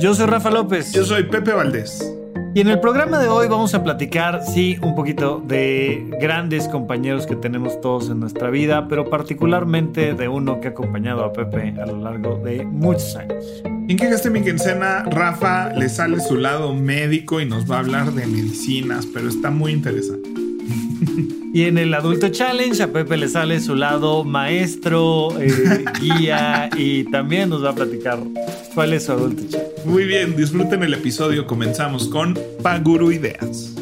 Yo soy Rafa López. Yo soy Pepe Valdés. Y en el programa de hoy vamos a platicar, sí, un poquito de grandes compañeros que tenemos todos en nuestra vida, pero particularmente de uno que ha acompañado a Pepe a lo largo de muchos años. En que gaste mi quincena, Rafa le sale su lado médico y nos va a hablar de medicinas, pero está muy interesante. Y en el Adulto Challenge a Pepe le sale su lado maestro, eh, guía y también nos va a platicar cuál es su Adulto Challenge. Muy bien, disfruten el episodio. Comenzamos con Paguru Ideas.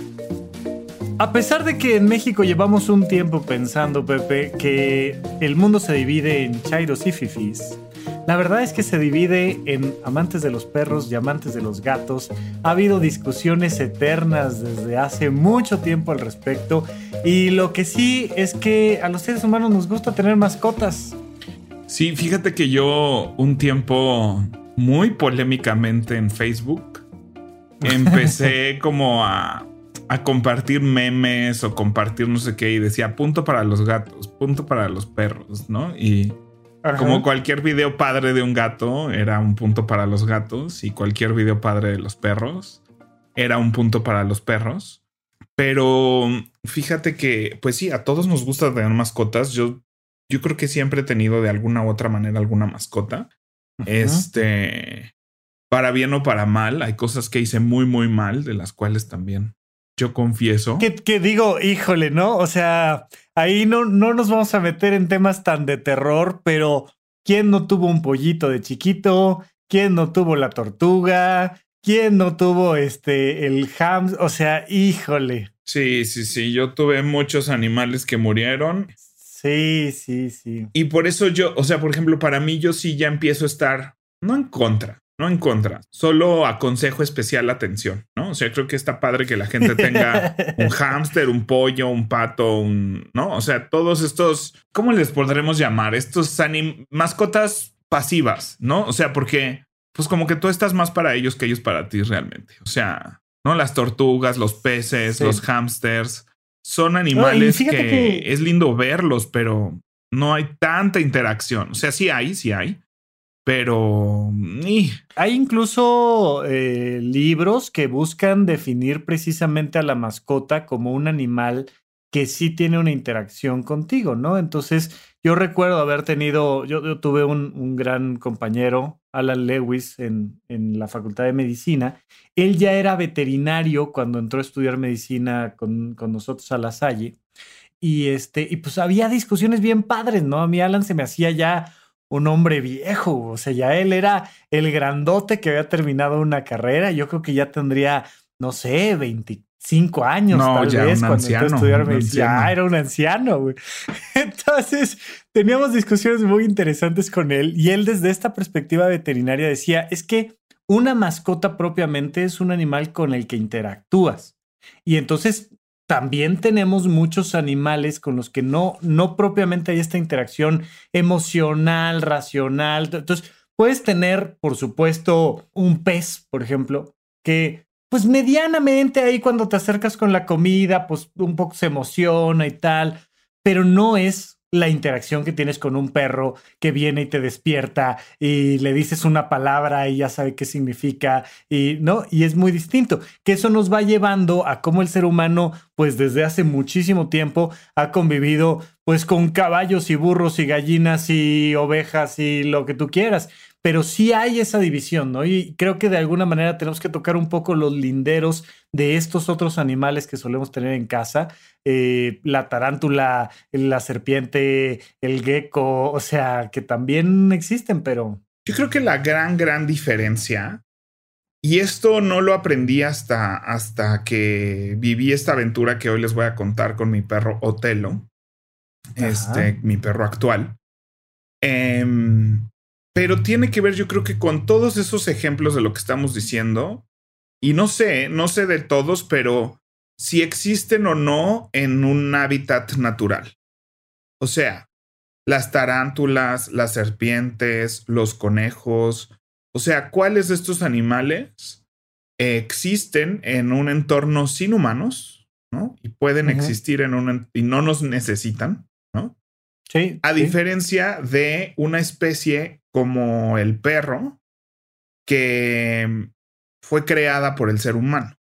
A pesar de que en México llevamos un tiempo pensando, Pepe, que el mundo se divide en chairos y fifis, la verdad es que se divide en amantes de los perros y amantes de los gatos. Ha habido discusiones eternas desde hace mucho tiempo al respecto. Y lo que sí es que a los seres humanos nos gusta tener mascotas. Sí, fíjate que yo un tiempo muy polémicamente en Facebook empecé como a, a compartir memes o compartir no sé qué y decía punto para los gatos, punto para los perros, ¿no? Y como cualquier video padre de un gato era un punto para los gatos y cualquier video padre de los perros era un punto para los perros. Pero fíjate que, pues sí, a todos nos gusta tener mascotas. Yo, yo creo que siempre he tenido de alguna u otra manera alguna mascota. Este, para bien o para mal, hay cosas que hice muy, muy mal, de las cuales también yo confieso. Que, digo, híjole, ¿no? O sea, ahí no, no nos vamos a meter en temas tan de terror, pero ¿quién no tuvo un pollito de chiquito? ¿Quién no tuvo la tortuga? ¿Quién no tuvo este el ham? O sea, híjole. Sí, sí, sí. Yo tuve muchos animales que murieron. Sí, sí, sí. Y por eso yo, o sea, por ejemplo, para mí yo sí ya empiezo a estar, no en contra, no en contra, solo aconsejo especial atención, ¿no? O sea, creo que está padre que la gente tenga un hámster, un pollo, un pato, un, ¿no? O sea, todos estos, ¿cómo les podremos llamar? Estos mascotas pasivas, ¿no? O sea, porque, pues como que tú estás más para ellos que ellos para ti realmente. O sea, ¿no? Las tortugas, los peces, los hámsters, son animales que es lindo verlos, pero no hay tanta interacción. O sea, sí hay, sí hay, pero... Hay incluso eh, libros que buscan definir precisamente a la mascota como un animal que sí tiene una interacción contigo, ¿no? Entonces, yo recuerdo haber tenido, yo, tuve un, gran compañero, Alan Lewis, en, en, la Facultad de Medicina. Él ya era veterinario cuando entró a estudiar medicina con, con nosotros a La Salle. Y, este, y pues había discusiones bien padres, ¿no? A mí Alan se me hacía ya un hombre viejo, o sea, ya él era el grandote que había terminado una carrera, yo creo que ya tendría, no sé, 25 años tal vez cuando entró a estudiar medicina. Ya era un anciano, güey. Entonces, teníamos discusiones muy interesantes con él y él desde esta perspectiva veterinaria decía, es que una mascota propiamente es un animal con el que interactúas. Y entonces también tenemos muchos animales con los que no, no propiamente hay esta interacción emocional, racional. Entonces, puedes tener, por supuesto, un pez, por ejemplo, que pues medianamente ahí cuando te acercas con la comida, pues un poco se emociona y tal, pero no es la interacción que tienes con un perro que viene y te despierta y le dices una palabra y ya sabe qué significa y no y es muy distinto que eso nos va llevando a cómo el ser humano pues desde hace muchísimo tiempo ha convivido pues con caballos y burros y gallinas y ovejas y lo que tú quieras pero sí hay esa división, ¿no? Y creo que de alguna manera tenemos que tocar un poco los linderos de estos otros animales que solemos tener en casa, eh, la tarántula, la serpiente, el gecko, o sea, que también existen, pero... Yo creo que la gran, gran diferencia, y esto no lo aprendí hasta, hasta que viví esta aventura que hoy les voy a contar con mi perro Otelo, este, mi perro actual. Eh, pero tiene que ver, yo creo que con todos esos ejemplos de lo que estamos diciendo, y no sé, no sé de todos, pero si existen o no en un hábitat natural. O sea, las tarántulas, las serpientes, los conejos, o sea, ¿cuáles de estos animales existen en un entorno sin humanos, ¿no? Y pueden existir en un y no nos necesitan, ¿no? Sí. A diferencia de una especie como el perro, que fue creada por el ser humano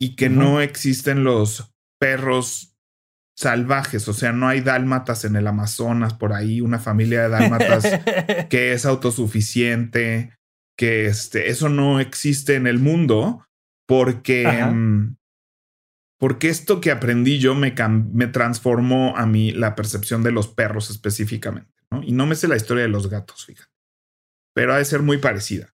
y que no existen los perros salvajes, o sea, no hay dálmatas en el Amazonas por ahí, una familia de dálmatas que es autosuficiente, que este, eso no existe en el mundo porque, mm, porque esto que aprendí yo me, me transformó a mí la percepción de los perros específicamente, Y no me sé la historia de los gatos, fíjate, pero ha de ser muy parecida.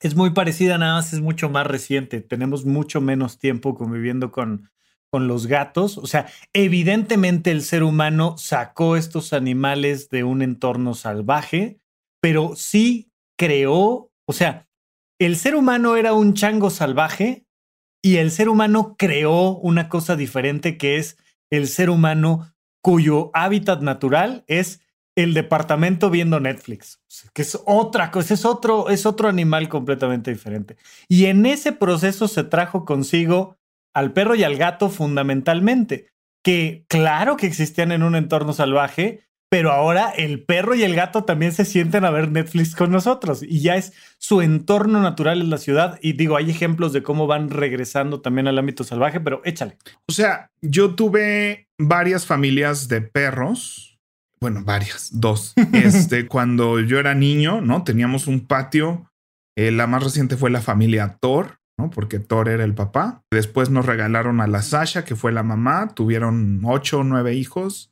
Es muy parecida, nada más es mucho más reciente. Tenemos mucho menos tiempo conviviendo con, con los gatos. O sea, evidentemente el ser humano sacó estos animales de un entorno salvaje, pero sí creó, o sea, el ser humano era un chango salvaje y el ser humano creó una cosa diferente que es el ser humano cuyo hábitat natural es el departamento viendo Netflix, que es otra cosa, es otro, es otro animal completamente diferente. Y en ese proceso se trajo consigo al perro y al gato fundamentalmente, que claro que existían en un entorno salvaje, pero ahora el perro y el gato también se sienten a ver Netflix con nosotros y ya es su entorno natural en la ciudad. Y digo, hay ejemplos de cómo van regresando también al ámbito salvaje, pero échale. O sea, yo tuve varias familias de perros. Bueno, varias, dos. Este, cuando yo era niño, ¿no? Teníamos un patio. Eh, la más reciente fue la familia Thor. Porque Thor era el papá. Después nos regalaron a la Sasha, que fue la mamá. Tuvieron ocho o nueve hijos.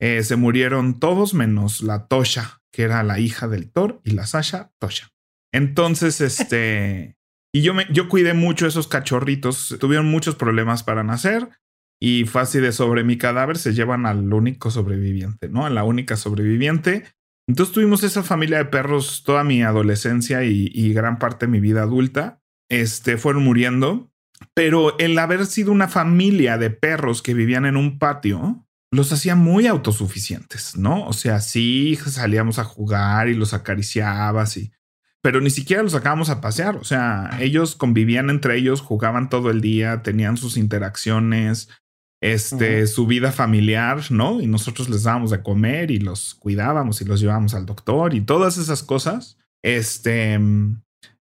Eh, se murieron todos menos la Tosha, que era la hija del Thor, y la Sasha, Tosha. Entonces, este. y yo, me, yo cuidé mucho esos cachorritos. Tuvieron muchos problemas para nacer. Y fue así de sobre mi cadáver se llevan al único sobreviviente, ¿no? A la única sobreviviente. Entonces tuvimos esa familia de perros toda mi adolescencia y gran parte de mi vida adulta este, fueron muriendo, pero el haber sido una familia de perros que vivían en un patio los hacía muy autosuficientes, ¿no? O sea, sí salíamos a jugar y los acariciabas y pero ni siquiera los sacábamos a pasear, o sea, ellos convivían entre ellos, jugaban todo el día, tenían sus interacciones, este, su vida familiar, ¿no? Y nosotros les dábamos de comer y los cuidábamos y los llevábamos al doctor y todas esas cosas. Este,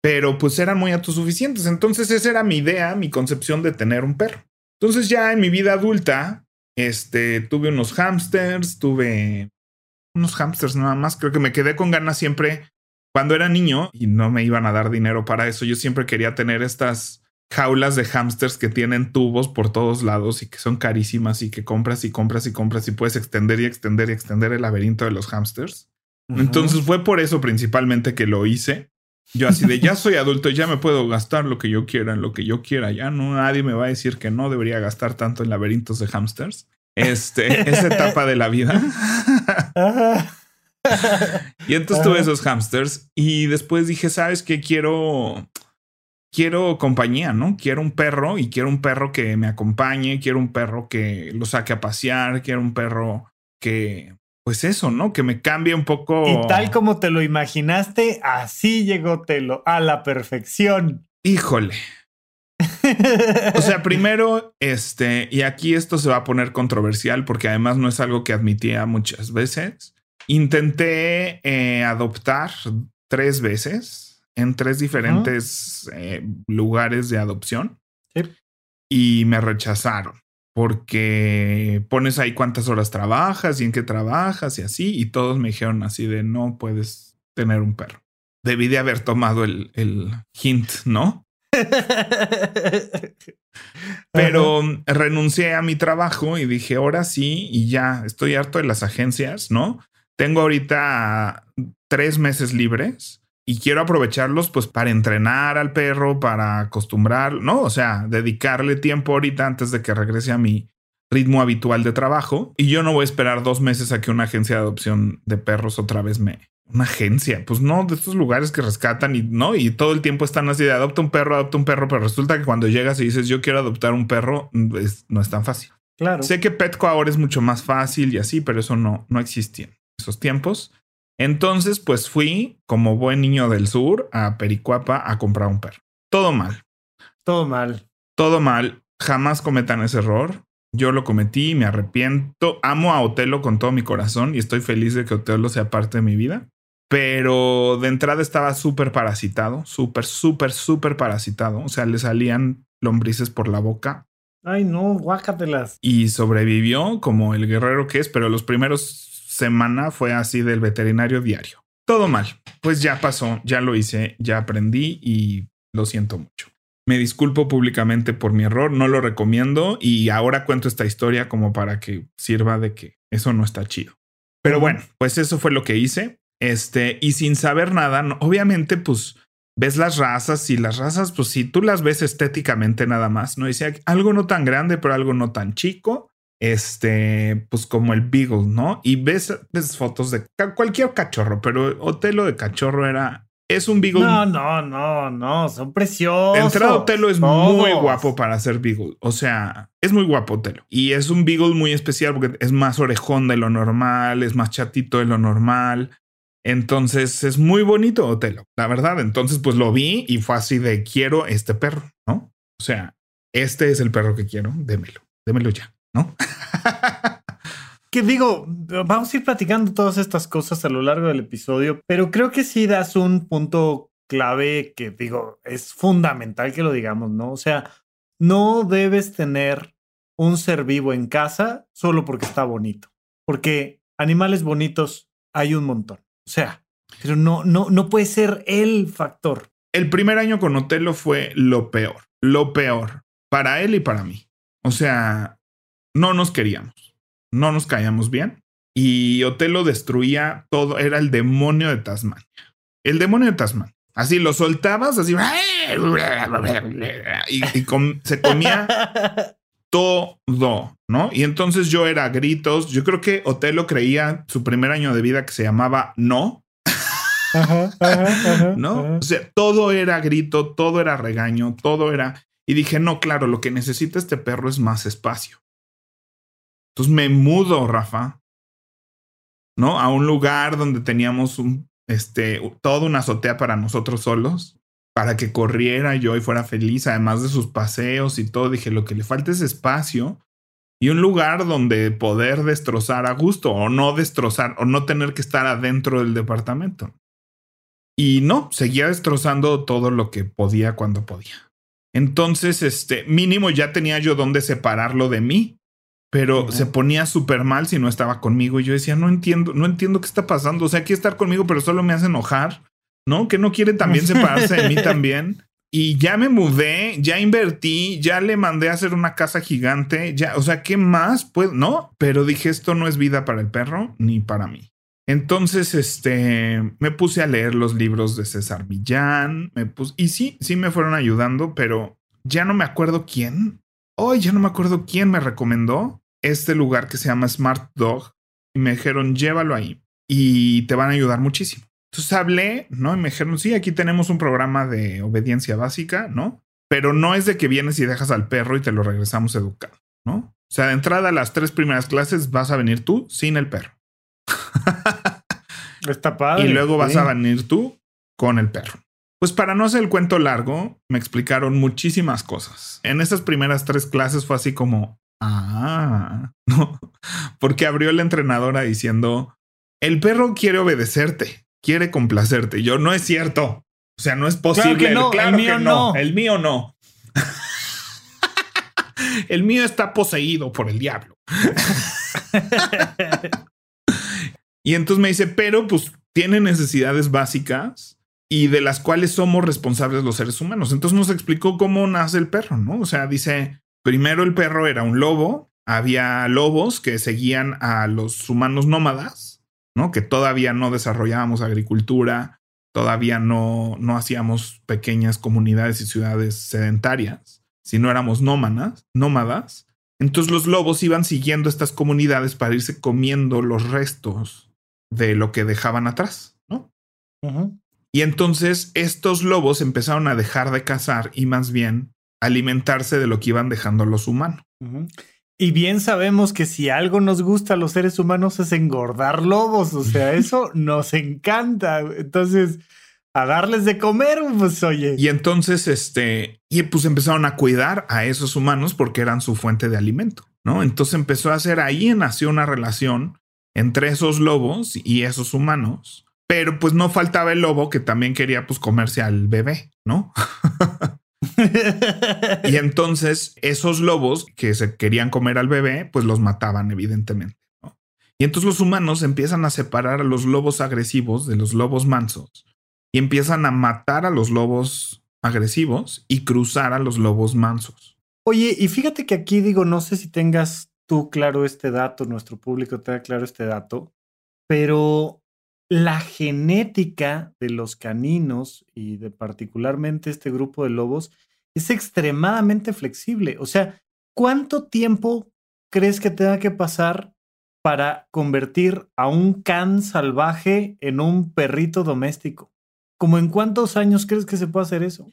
pero pues eran muy autosuficientes. Entonces esa era mi idea, mi concepción de tener un perro. Entonces ya en mi vida adulta, este, tuve unos hamsters, tuve unos hamsters nada más. Creo que me quedé con ganas siempre cuando era niño y no me iban a dar dinero para eso. Yo siempre quería tener estas jaulas de hamsters que tienen tubos por todos lados y que son carísimas y que compras y compras y compras y puedes extender y extender y extender el laberinto de los hamsters. Entonces fue por eso principalmente que lo hice. Yo así de ya soy adulto, ya me puedo gastar lo que yo quiera en lo que yo quiera. Ya no nadie me va a decir que no debería gastar tanto en laberintos de hamsters. Este, esa etapa de la vida. y entonces tuve esos hamsters y después dije, ¿sabes qué? Quiero, quiero compañía, ¿no? Quiero un perro y quiero un perro que me acompañe, quiero un perro que lo saque a pasear, quiero un perro que pues eso, ¿no? Que me cambie un poco. Y tal como te lo imaginaste, así llegó Telo, a la perfección. Híjole. o sea, primero, este, y aquí esto se va a poner controversial porque además no es algo que admitía muchas veces. Intenté eh, adoptar tres veces en tres diferentes eh, lugares de adopción y me rechazaron porque pones ahí cuántas horas trabajas y en qué trabajas y así, y todos me dijeron así de no puedes tener un perro. Debí de haber tomado el, el hint, ¿no? Pero renuncié a mi trabajo y dije, ahora sí, y ya estoy harto de las agencias, ¿no? Tengo ahorita tres meses libres y quiero aprovecharlos pues para entrenar al perro, para acostumbrar, ¿no? O sea, dedicarle tiempo ahorita antes de que regrese a mi ritmo habitual de trabajo y yo no voy a esperar dos meses a que una agencia de adopción de perros otra vez me, una agencia, pues no, de estos lugares que rescatan y no, y todo el tiempo están así de adopta un perro, adopta un perro, pero resulta que cuando llegas y dices yo quiero adoptar un perro, no es tan fácil. Claro. Sé que Petco ahora es mucho más fácil y así, pero eso no, no existía en esos tiempos. Entonces, pues fui como buen niño del sur a Pericuapa a comprar un perro. Todo mal. Todo mal. Todo mal. Jamás cometan ese error. Yo lo cometí, me arrepiento. Amo a Otelo con todo mi corazón y estoy feliz de que Otelo sea parte de mi vida. Pero de entrada estaba súper parasitado, súper, súper, súper parasitado. O sea, le salían lombrices por la boca. Ay, no, guácatelas. Y sobrevivió como el guerrero que es, pero los primeros semana fue así del veterinario diario. Todo mal. Pues ya pasó, ya lo hice, ya aprendí y lo siento mucho. Me disculpo públicamente por mi error, no lo recomiendo y ahora cuento esta historia como para que sirva de que eso no está chido. Pero bueno, pues eso fue lo que hice. Este, y sin saber nada, obviamente, pues ves las razas y las razas, pues si tú las ves estéticamente nada más, ¿no? Dice algo no tan grande, pero algo no tan chico. Este, pues como el Beagle, ¿no? Y ves, ves fotos de cualquier cachorro, pero Otelo de cachorro era es un Beagle. No, no, no, no, son preciosos. Entrada Otelo es muy guapo para ser Beagle. O sea, es muy guapo Otelo. Y es un Beagle muy especial porque es más orejón de lo normal, es más chatito de lo normal. Entonces es muy bonito Otelo, la verdad. Entonces, pues lo vi y fue así de quiero este perro, ¿no? O sea, este es el perro que quiero, démelo, démelo ya, ¿no? que digo, vamos a ir platicando todas estas cosas a lo largo del episodio, pero creo que sí das un punto clave que digo, es fundamental que lo digamos, ¿no? O sea, no debes tener un ser vivo en casa solo porque está bonito, porque animales bonitos hay un montón. O sea, pero no, no, no puede ser el factor. El primer año con Otelo fue lo peor, lo peor, para él y para mí. O sea, no nos queríamos, no nos caíamos bien y Otelo destruía todo, era el demonio de Tasmania. El demonio de Tasmania. Así lo soltabas, así. Y, se comía todo, ¿no? Y entonces yo era gritos. Yo creo que Otelo creía su primer año de vida que se llamaba No. ¿No? O sea, todo era grito, todo era regaño, todo era. Y dije, no, claro, lo que necesita este perro es más espacio. Entonces me mudo, Rafa, ¿no? A un lugar donde teníamos un, este, toda una azotea para nosotros solos para que corriera yo y fuera feliz, además de sus paseos y todo. Dije, lo que le falta es espacio y un lugar donde poder destrozar a gusto o no destrozar o no tener que estar adentro del departamento. Y no, seguía destrozando todo lo que podía cuando podía. Entonces, este mínimo ya tenía yo donde separarlo de mí, pero se ponía súper mal si no estaba conmigo. Y yo decía, no entiendo, no entiendo qué está pasando. O sea, quiere estar conmigo, pero solo me hace enojar. ¿no? Que no quiere también separarse de mí también. Y ya me mudé, ya invertí, ya le mandé a hacer una casa gigante, ya, o sea, ¿qué más puedo? No, pero dije, esto no es vida para el perro ni para mí. Entonces, este, me puse a leer los libros de César Millán, me puse, y sí, sí me fueron ayudando, pero ya no me acuerdo quién. Hoy ya no me acuerdo quién me recomendó este lugar que se llama Smart Dog y me dijeron, llévalo ahí y te van a ayudar muchísimo. Entonces hablé, ¿no? Y me dijeron, sí, aquí tenemos un programa de obediencia básica, ¿no? Pero no es de que vienes y dejas al perro y te lo regresamos educado, ¿no? O sea, de entrada a las tres primeras clases vas a venir tú sin el perro. Está padre. Y luego vas a venir tú con el perro. Pues para no hacer el cuento largo, me explicaron muchísimas cosas. En esas primeras tres clases fue así como, ah, no, porque abrió la entrenadora diciendo, el perro quiere obedecerte quiere complacerte. Yo no es cierto. O sea, no es posible. Claro, que no, el mío no. El mío no. el mío está poseído por el diablo. y entonces me dice, pero pues tiene necesidades básicas y de las cuales somos responsables los seres humanos. Entonces nos explicó cómo nace el perro, ¿no? O sea, dice, primero el perro era un lobo, había lobos que seguían a los humanos nómadas que todavía no desarrollábamos agricultura, todavía no, no hacíamos pequeñas comunidades y ciudades sedentarias, sino éramos nómadas, nómadas. Entonces los lobos iban siguiendo estas comunidades para irse comiendo los restos de lo que dejaban atrás, ¿no? Y entonces estos lobos empezaron a dejar de cazar y más bien alimentarse de lo que iban dejando los humanos. Y bien sabemos que si algo nos gusta a los seres humanos es engordar lobos, o sea, eso nos encanta. Entonces, a darles de comer, pues oye. Y entonces, este, y pues empezaron a cuidar a esos humanos porque eran su fuente de alimento, ¿no? Entonces empezó a hacer ahí nació una relación entre esos lobos y esos humanos, pero pues no faltaba el lobo que también quería pues comerse al bebé, ¿no? y entonces esos lobos que se querían comer al bebé, pues los mataban evidentemente. Y entonces los humanos empiezan a separar a los lobos agresivos de los lobos mansos y empiezan a matar a los lobos agresivos y cruzar a los lobos mansos. Oye, y fíjate que aquí digo, no sé si tengas tú claro este dato, nuestro público tenga claro este dato, pero la genética de los caninos y de particularmente este grupo de lobos es extremadamente flexible. O sea, ¿cuánto tiempo crees que tenga que pasar para convertir a un can salvaje en un perrito doméstico? ¿Cómo en cuántos años crees que se puede hacer eso?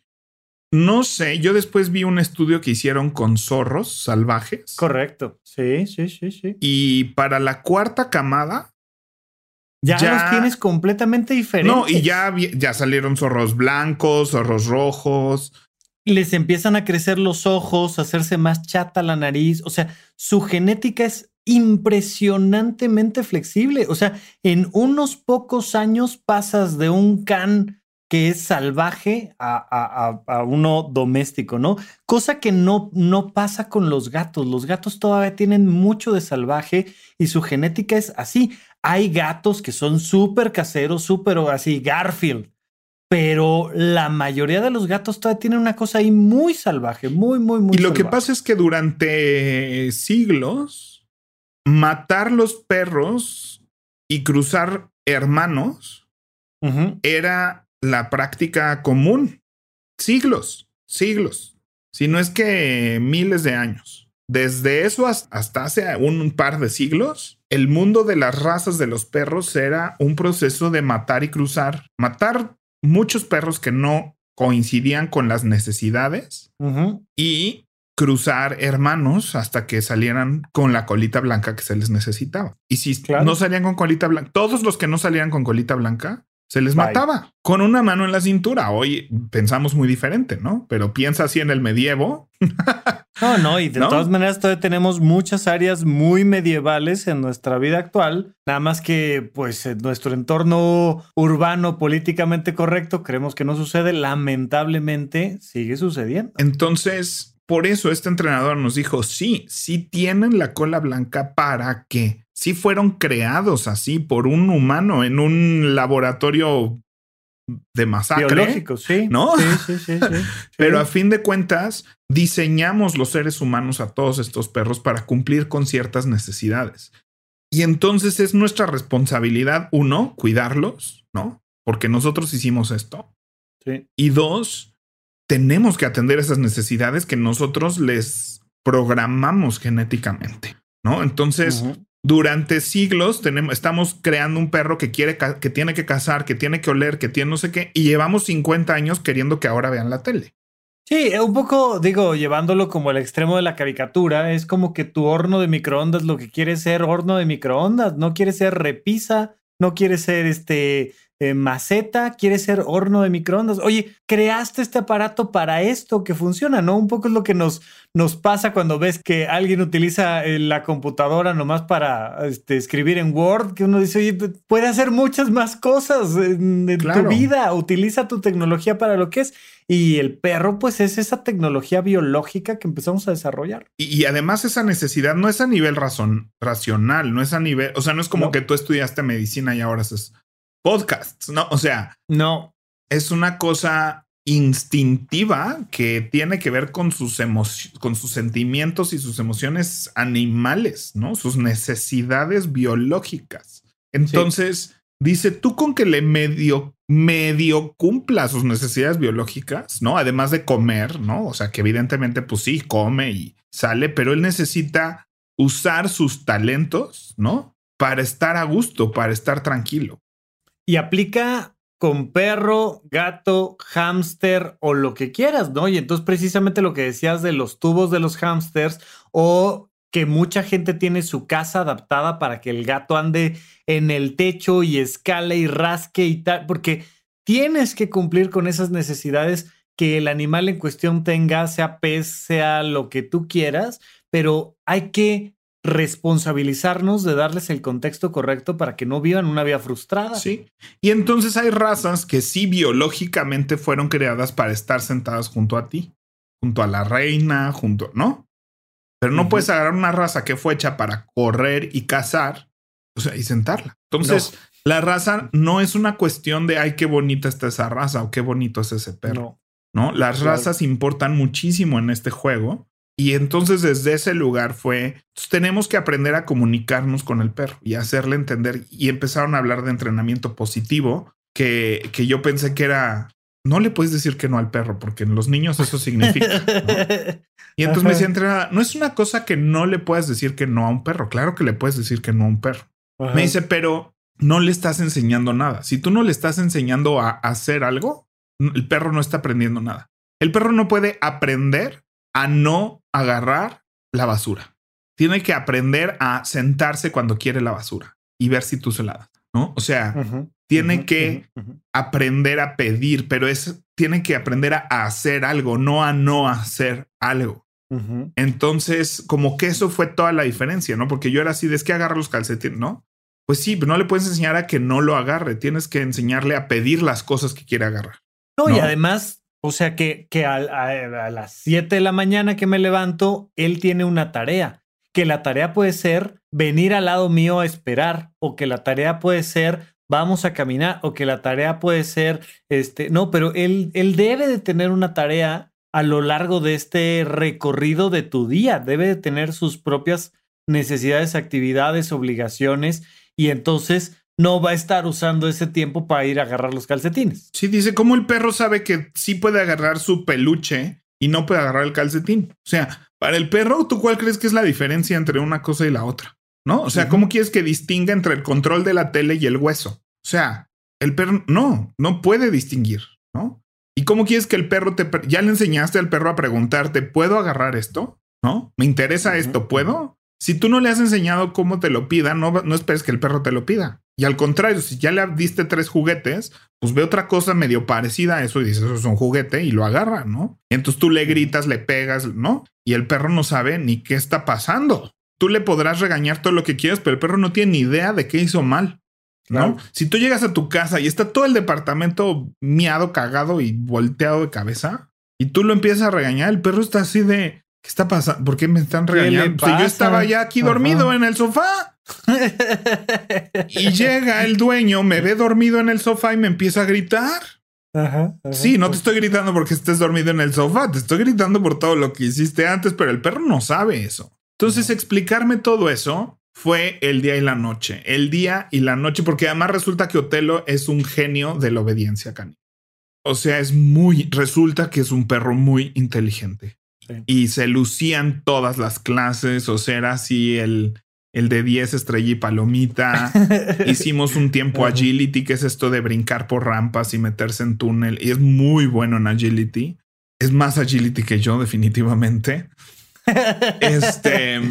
No sé, yo después vi un estudio que hicieron con zorros salvajes. Correcto, sí, sí, sí, sí. Y para la cuarta camada... Ya, los tienes completamente diferentes. No, y ya, ya salieron zorros blancos, zorros rojos. Les empiezan a crecer los ojos, a hacerse más chata la nariz. O sea, su genética es impresionantemente flexible. O sea, en unos pocos años pasas de un can que es salvaje a, uno doméstico, ¿no? Cosa que no, no pasa con los gatos. Los gatos todavía tienen mucho de salvaje y su genética es así. Hay gatos que son súper caseros, súper así, Garfield. Pero la mayoría de los gatos todavía tienen una cosa ahí muy salvaje, muy, muy, muy. Y lo que pasa es que durante siglos, matar los perros y cruzar hermanos era la práctica común. Siglos, siglos. Si no es que miles de años. Desde eso hasta hace un par de siglos, el mundo de las razas de los perros era un proceso de matar y cruzar. Matar muchos perros que no coincidían con las necesidades y cruzar hermanos hasta que salieran con la colita blanca que se les necesitaba. Y si no salían con colita blanca, todos los que no salían con colita blanca, se les mataba con una mano en la cintura. Hoy pensamos muy diferente, ¿no? Pero piensa así en el medievo. no, no, y de todas maneras todavía tenemos muchas áreas muy medievales en nuestra vida actual. Nada más que, pues, en nuestro entorno urbano políticamente correcto, creemos que no sucede. Lamentablemente sigue sucediendo. Entonces, por eso este entrenador nos dijo, sí, sí tienen la cola blanca para que sí fueron creados así por un humano en un laboratorio de masacre. Biológico, sí. ¿No? Sí, sí, sí, Pero a fin de cuentas, diseñamos los seres humanos a todos estos perros para cumplir con ciertas necesidades. Y entonces es nuestra responsabilidad, uno, cuidarlos, ¿no? Porque nosotros hicimos esto. Sí. Y dos, tenemos que atender esas necesidades que nosotros les programamos genéticamente, ¿no? Entonces, durante siglos tenemos, estamos creando un perro que quiere, que tiene que cazar, que tiene que oler, que tiene no sé qué, y llevamos 50 años queriendo que ahora vean la tele. Sí, un poco, digo, llevándolo como el extremo de la caricatura, es como que tu horno de microondas lo que quiere ser horno de microondas, no quiere ser repisa, no quiere ser este eh, maceta, quiere ser horno de microondas. Oye, creaste este aparato para esto que funciona, ¿no? Un poco es lo que nos, nos pasa cuando ves que alguien utiliza eh, la computadora nomás para este, escribir en Word, que uno dice, oye, puede hacer muchas más cosas en, tu vida, utiliza tu tecnología para lo que es. Y el perro, pues es esa tecnología biológica que empezamos a desarrollar. Y, además esa necesidad no es a nivel razón, racional, no es a nivel, o sea, no es como que tú estudiaste medicina y ahora haces podcasts, ¿no? O sea, no. Es una cosa instintiva que tiene que ver con sus emociones, con sus sentimientos y sus emociones animales, ¿no? Sus necesidades biológicas. Entonces, dice, tú con que le medio, medio cumpla sus necesidades biológicas, ¿no? Además de comer, ¿no? O sea, que evidentemente, pues sí, come y sale, pero él necesita usar sus talentos, ¿no? Para estar a gusto, para estar tranquilo. Y aplica con perro, gato, hámster o lo que quieras, ¿no? Y entonces precisamente lo que decías de los tubos de los hámsters o que mucha gente tiene su casa adaptada para que el gato ande en el techo y escale y rasque y tal, porque tienes que cumplir con esas necesidades que el animal en cuestión tenga, sea pez, sea lo que tú quieras, pero hay que responsabilizarnos de darles el contexto correcto para que no vivan una vida frustrada. Sí. Y entonces hay razas que sí biológicamente fueron creadas para estar sentadas junto a ti, junto a la reina, junto, ¿no? Pero no puedes agarrar una raza que fue hecha para correr y cazar, o sea, y sentarla. Entonces, la raza no es una cuestión de, ay, qué bonita está esa raza o qué bonito es ese perro. No, las razas importan muchísimo en este juego y entonces desde ese lugar fue, tenemos que aprender a comunicarnos con el perro y hacerle entender. Y empezaron a hablar de entrenamiento positivo, que, que yo pensé que era, no le puedes decir que no al perro, porque en los niños eso significa. Y entonces me decía, no es una cosa que no le puedes decir que no a un perro. Claro que le puedes decir que no a un perro. Me dice, pero no le estás enseñando nada. Si tú no le estás enseñando a hacer algo, el perro no está aprendiendo nada. El perro no puede aprender a no agarrar la basura. Tiene que aprender a sentarse cuando quiere la basura y ver si tú se la das, ¿no? O sea, tiene que aprender a pedir, pero es, tiene que aprender a hacer algo, no a no hacer algo. Entonces, como que eso fue toda la diferencia, ¿no? Porque yo era así, de es que agarra los calcetines, ¿no? Pues sí, pero no le puedes enseñar a que no lo agarre, tienes que enseñarle a pedir las cosas que quiere agarrar. no, y además o sea que, que a, las 7 de la mañana que me levanto, él tiene una tarea. Que la tarea puede ser venir al lado mío a esperar, o que la tarea puede ser vamos a caminar, o que la tarea puede ser, este, no, pero él, él debe de tener una tarea a lo largo de este recorrido de tu día, debe de tener sus propias necesidades, actividades, obligaciones, y entonces no va a estar usando ese tiempo para ir a agarrar los calcetines. Sí, dice, ¿cómo el perro sabe que sí puede agarrar su peluche y no puede agarrar el calcetín? O sea, para el perro, ¿tú cuál crees que es la diferencia entre una cosa y la otra? ¿No? O sea, ¿cómo quieres que distinga entre el control de la tele y el hueso? O sea, el perro no, no puede distinguir, ¿no? ¿Y cómo quieres que el perro te... Ya le enseñaste al perro a preguntarte, ¿puedo agarrar esto? ¿No? ¿Me interesa esto? ¿Puedo? Si tú no le has enseñado cómo te lo pida, no, no esperes que el perro te lo pida. Y al contrario, si ya le diste tres juguetes, pues ve otra cosa medio parecida a eso y dices, eso es un juguete y lo agarra, ¿no? Y entonces tú le gritas, le pegas, ¿no? Y el perro no sabe ni qué está pasando. Tú le podrás regañar todo lo que quieras, pero el perro no tiene ni idea de qué hizo mal. ¿No? Si tú llegas a tu casa y está todo el departamento miado, cagado y volteado de cabeza, y tú lo empiezas a regañar, el perro está así de, ¿qué está pasando? ¿Por qué me están regañando? Si yo estaba ya aquí dormido en el sofá y llega el dueño, me ve dormido en el sofá y me empieza a gritar. sí, no te estoy gritando porque estés dormido en el sofá, te estoy gritando por todo lo que hiciste antes, pero el perro no sabe eso. Entonces, explicarme todo eso fue el día y la noche. El día y la noche, porque además resulta que Otelo es un genio de la obediencia canina. O sea, es muy, resulta que es un perro muy inteligente. Y se lucían todas las clases, o sea, era así el, el de 10 estrella y palomita. Hicimos un tiempo agility, que es esto de brincar por rampas y meterse en túnel. Y es muy bueno en agility. Es más agility que yo, definitivamente. este.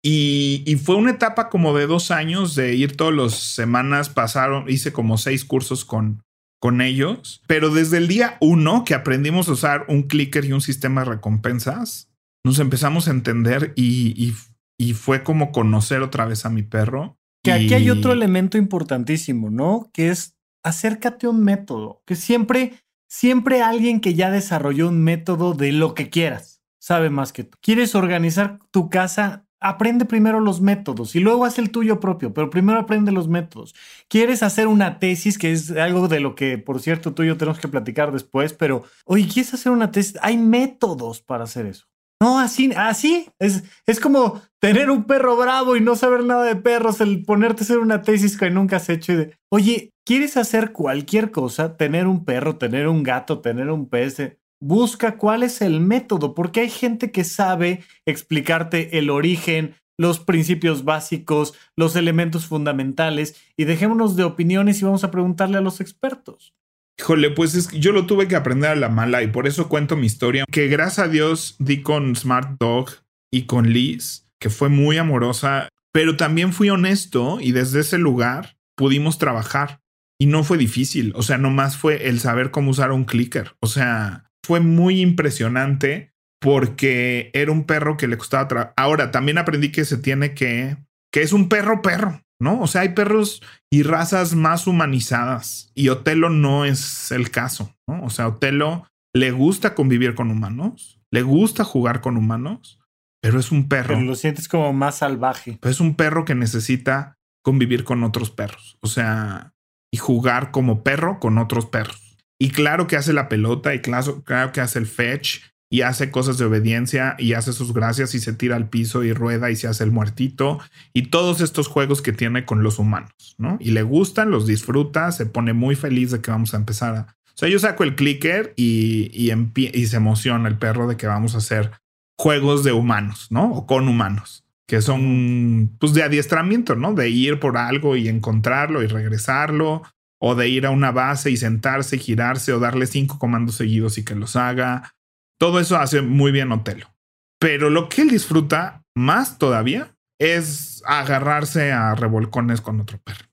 Y, y, fue una etapa como de dos años de ir todas las semanas. Pasaron, hice como seis cursos con, con ellos. Pero desde el día uno que aprendimos a usar un clicker y un sistema de recompensas, nos empezamos a entender y, y y fue como conocer otra vez a mi perro. Que aquí hay otro elemento importantísimo, ¿no? Que es acércate a un método, que siempre, siempre alguien que ya desarrolló un método de lo que quieras sabe más que tú. ¿Quieres organizar tu casa? Aprende primero los métodos y luego haz el tuyo propio, pero primero aprende los métodos. ¿Quieres hacer una tesis, que es algo de lo que, por cierto, tú y yo tenemos que platicar después, pero, oye, ¿quieres hacer una tesis? Hay métodos para hacer eso. No, así, así. Es, es como tener un perro bravo y no saber nada de perros, el ponerte a hacer una tesis que nunca has hecho. Y de, Oye, ¿quieres hacer cualquier cosa? Tener un perro, tener un gato, tener un pez. Busca cuál es el método, porque hay gente que sabe explicarte el origen, los principios básicos, los elementos fundamentales y dejémonos de opiniones y vamos a preguntarle a los expertos. Híjole, pues es que yo lo tuve que aprender a la mala y por eso cuento mi historia. Que gracias a Dios di con Smart Dog y con Liz, que fue muy amorosa, pero también fui honesto y desde ese lugar pudimos trabajar y no fue difícil. O sea, nomás fue el saber cómo usar un clicker. O sea, fue muy impresionante porque era un perro que le costaba. Ahora también aprendí que se tiene que, que es un perro perro. ¿No? O sea, hay perros y razas más humanizadas y Otelo no es el caso, ¿no? O sea, Otelo le gusta convivir con humanos, le gusta jugar con humanos, pero es un perro. Pero lo sientes como más salvaje. Pero es un perro que necesita convivir con otros perros, o sea, y jugar como perro con otros perros. Y claro que hace la pelota y claro, claro que hace el fetch y hace cosas de obediencia y hace sus gracias y se tira al piso y rueda y se hace el muertito y todos estos juegos que tiene con los humanos, ¿no? Y le gustan, los disfruta, se pone muy feliz de que vamos a empezar a... O sea, yo saco el clicker y, y, y se emociona el perro de que vamos a hacer juegos de humanos, ¿no? O con humanos, que son pues de adiestramiento, ¿no? De ir por algo y encontrarlo y regresarlo, o de ir a una base y sentarse, girarse o darle cinco comandos seguidos y que los haga todo eso hace muy bien Otelo. Pero lo que él disfruta más todavía es agarrarse a revolcones con otro perro.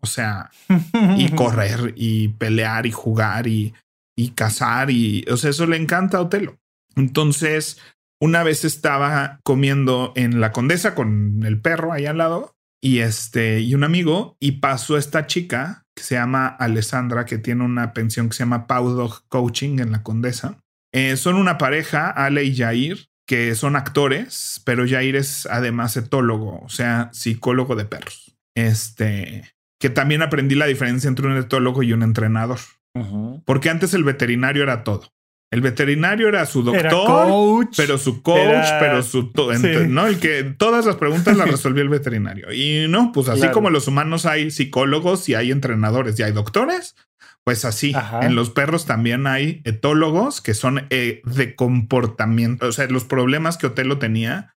O sea, y correr y pelear y jugar y, y cazar y, o sea, eso le encanta a Otelo. Entonces, una vez estaba comiendo en la condesa con el perro ahí al lado y este y un amigo y pasó esta chica que se llama Alessandra que tiene una pensión que se llama Pau Dog Coaching en la condesa eh, son una pareja, Ale y Jair, que son actores, pero Jair es además etólogo, o sea, psicólogo de perros. Este, que también aprendí la diferencia entre un etólogo y un entrenador. Porque antes el veterinario era todo. El veterinario era su doctor, pero su coach, pero su no el que todas las preguntas las resolvió el veterinario. Y no, pues así como los humanos hay psicólogos y hay entrenadores y hay doctores, pues así, en los perros también hay etólogos que son eh, de comportamiento. O sea, los problemas que Otelo tenía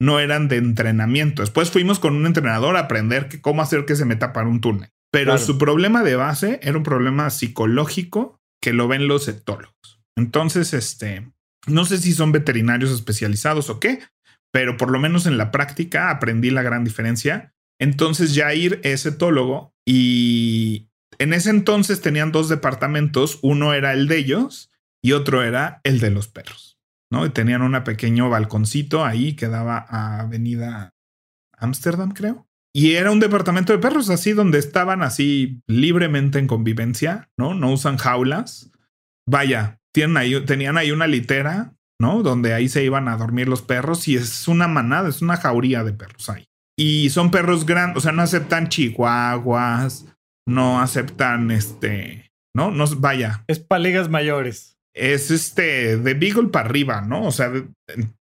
no eran de entrenamiento. Después fuimos con un entrenador a aprender cómo hacer que se meta para un túnel. Pero su problema de base era un problema psicológico que lo ven los etólogos. Entonces, este, no sé si son veterinarios especializados o qué, pero por lo menos en la práctica aprendí la gran diferencia. Entonces, Jair es etólogo y, en ese entonces tenían dos departamentos, uno era el de ellos y otro era el de los perros, ¿no? Y tenían un pequeño balconcito ahí que daba a Avenida Ámsterdam, creo. Y era un departamento de perros así donde estaban así libremente en convivencia, ¿no? No usan jaulas. Vaya, tienen ahí, tenían ahí una litera, ¿no? Donde ahí se iban a dormir los perros y es una manada, es una jauría de perros ahí. Y son perros grandes, o sea, no aceptan chihuahuas, no aceptan este, ¿no? No vaya. Es para ligas mayores. Es este de Beagle para arriba, ¿no? O sea,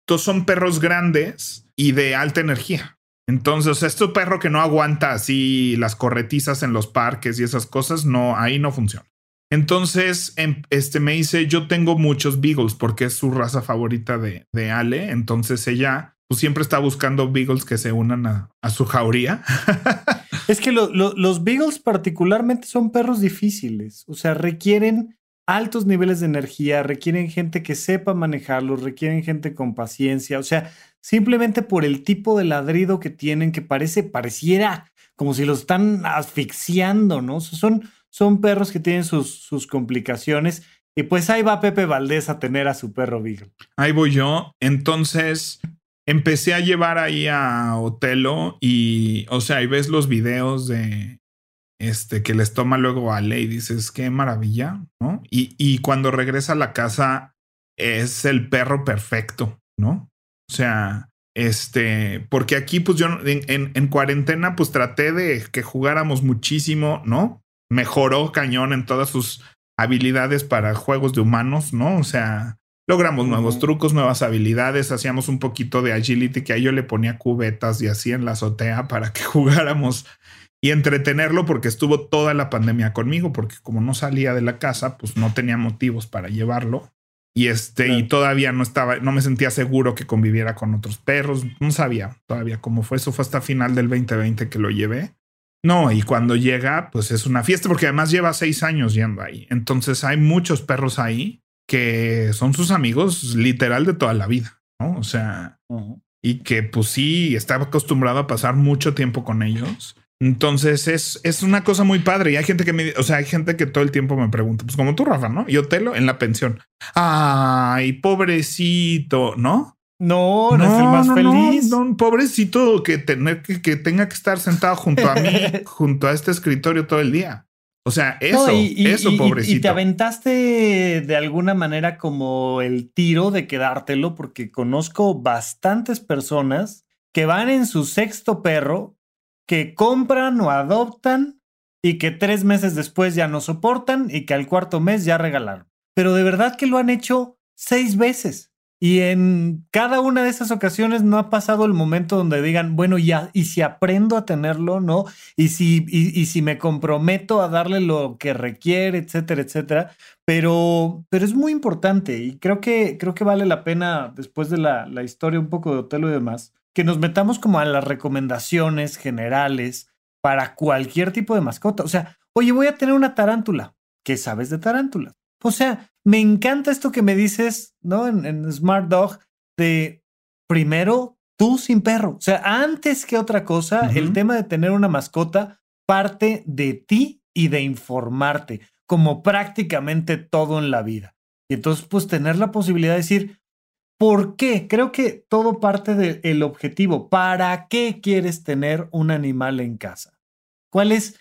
todos son perros grandes y de alta energía. Entonces, este perro que no aguanta así las corretizas en los parques y esas cosas, no, ahí no funciona. Entonces, em, este me dice, yo tengo muchos Beagles porque es su raza favorita de, de Ale. Entonces ella pues, siempre está buscando Beagles que se unan a, a su jauría. Es que los Beagles particularmente son perros difíciles, o sea, requieren altos niveles de energía, requieren gente que sepa manejarlos, requieren gente con paciencia, o sea, simplemente por el tipo de ladrido que tienen que parece, pareciera como si los están asfixiando, ¿no? Son, son perros que tienen sus, sus complicaciones y pues ahí va Pepe Valdés a tener a su perro Beagle. Ahí voy yo. Entonces, empecé a llevar ahí a Otelo y, o sea, y ves los videos de este que les toma luego Ale y dices, qué maravilla, ¿no? Y, y cuando regresa a la casa es el perro perfecto, ¿no? O sea, este, porque aquí, pues yo en, en, cuarentena, pues traté de que jugáramos muchísimo, ¿no? Mejoró cañón en todas sus habilidades para juegos de humanos, ¿no? O sea, Logramos nuevos trucos, nuevas habilidades, hacíamos un poquito de agility que ahí yo le ponía cubetas y así en la azotea para que jugáramos y entretenerlo porque estuvo toda la pandemia conmigo, porque como no salía de la casa, pues no tenía motivos para llevarlo. Y este, y todavía no estaba, no me sentía seguro que conviviera con otros perros. No sabía todavía cómo fue. Eso fue hasta final del 2020 que lo llevé. No, y cuando llega, pues es una fiesta, porque además lleva seis años yendo ahí. Entonces hay muchos perros ahí que son sus amigos literal de toda la vida, ¿no? O sea, y que pues sí, estaba acostumbrado a pasar mucho tiempo con ellos. Entonces es, es una cosa muy padre. Y hay gente que me, o sea, hay gente que todo el tiempo me pregunta, pues como tú, Rafa, ¿no? Yo lo en la pensión. Ay, pobrecito, ¿no? No, no, es el más feliz. No, pobrecito que tener que, que, tenga que estar sentado junto a mí, junto a este escritorio todo el día. O sea, eso, eso, pobrecito. Y, te aventaste de alguna manera como el tiro de quedártelo, porque conozco bastantes personas que van en su sexto perro que compran o adoptan y que tres meses después ya no soportan y que al cuarto mes ya regalaron. Pero de verdad que lo han hecho seis veces. Y en cada una de esas ocasiones no ha pasado el momento donde digan, bueno, ya, y si aprendo a tenerlo, ¿no? Y si, y, si me comprometo a darle lo que requiere, etcétera, etcétera. Pero, pero es muy importante y creo que, creo que vale la pena, después de la, la historia un poco de Otelo y demás, que nos metamos como a las recomendaciones generales para cualquier tipo de mascota. O sea, oye, voy a tener una tarántula. ¿Qué sabes de tarántulas? O sea, me encanta esto que me dices, ¿no? En, Smart Dog, de primero tú sin perro. O sea, antes que otra cosa, el tema de tener una mascota parte de ti y de informarte, como prácticamente todo en la vida. Y entonces, pues tener la posibilidad de decir, ¿Por qué? Creo que todo parte del objetivo. ¿Para qué quieres tener un animal en casa? ¿Cuál es,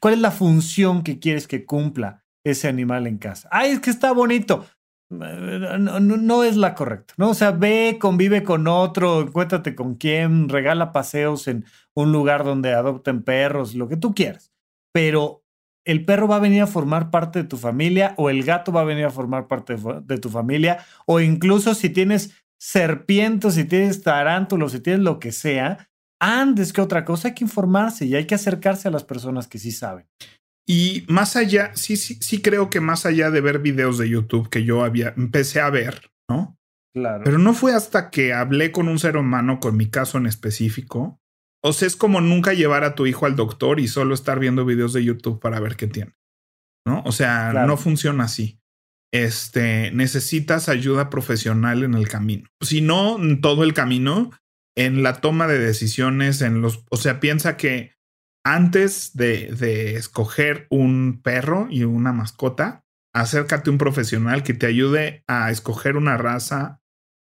¿Cuál es la función que quieres que cumpla ese animal en casa? Ay, es que está bonito. No, es la correcta, ¿no? O sea, ve, convive con otro, encuéntrate con quién, regala paseos en un lugar donde adopten perros, lo que tú quieras. Pero el perro va a venir a formar parte de tu familia o el gato va a venir a formar parte de, tu familia o incluso si tienes serpientes, si tienes tarántulos, si tienes lo que sea, antes que otra cosa hay que informarse y hay que acercarse a las personas que sí saben. Y más allá, sí, sí, sí creo que más allá de ver videos de YouTube que yo había, empecé a ver, ¿no? Claro. Pero no fue hasta que hablé con un ser humano, con mi caso en específico, o sea, es como nunca llevar a tu hijo al doctor y solo estar viendo videos de YouTube para ver qué tiene. ¿No? O sea, no funciona así. Este, necesitas ayuda profesional en el camino. Si no, en todo el camino, en la toma de decisiones, en los, o sea, piensa que antes de, de escoger un perro y una mascota, acércate a un profesional que te ayude a escoger una raza,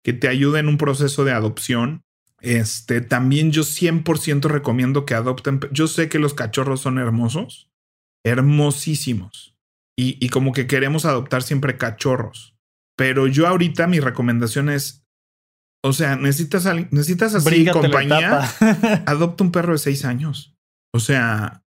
que te ayude en un proceso de adopción, este, también yo 100% recomiendo que adopten. Yo sé que los cachorros son hermosos, hermosísimos. Y, y, como que queremos adoptar siempre cachorros. Pero yo ahorita mi recomendación es, o sea, necesitas, necesitas así compañía, adopta un perro de seis años. O sea,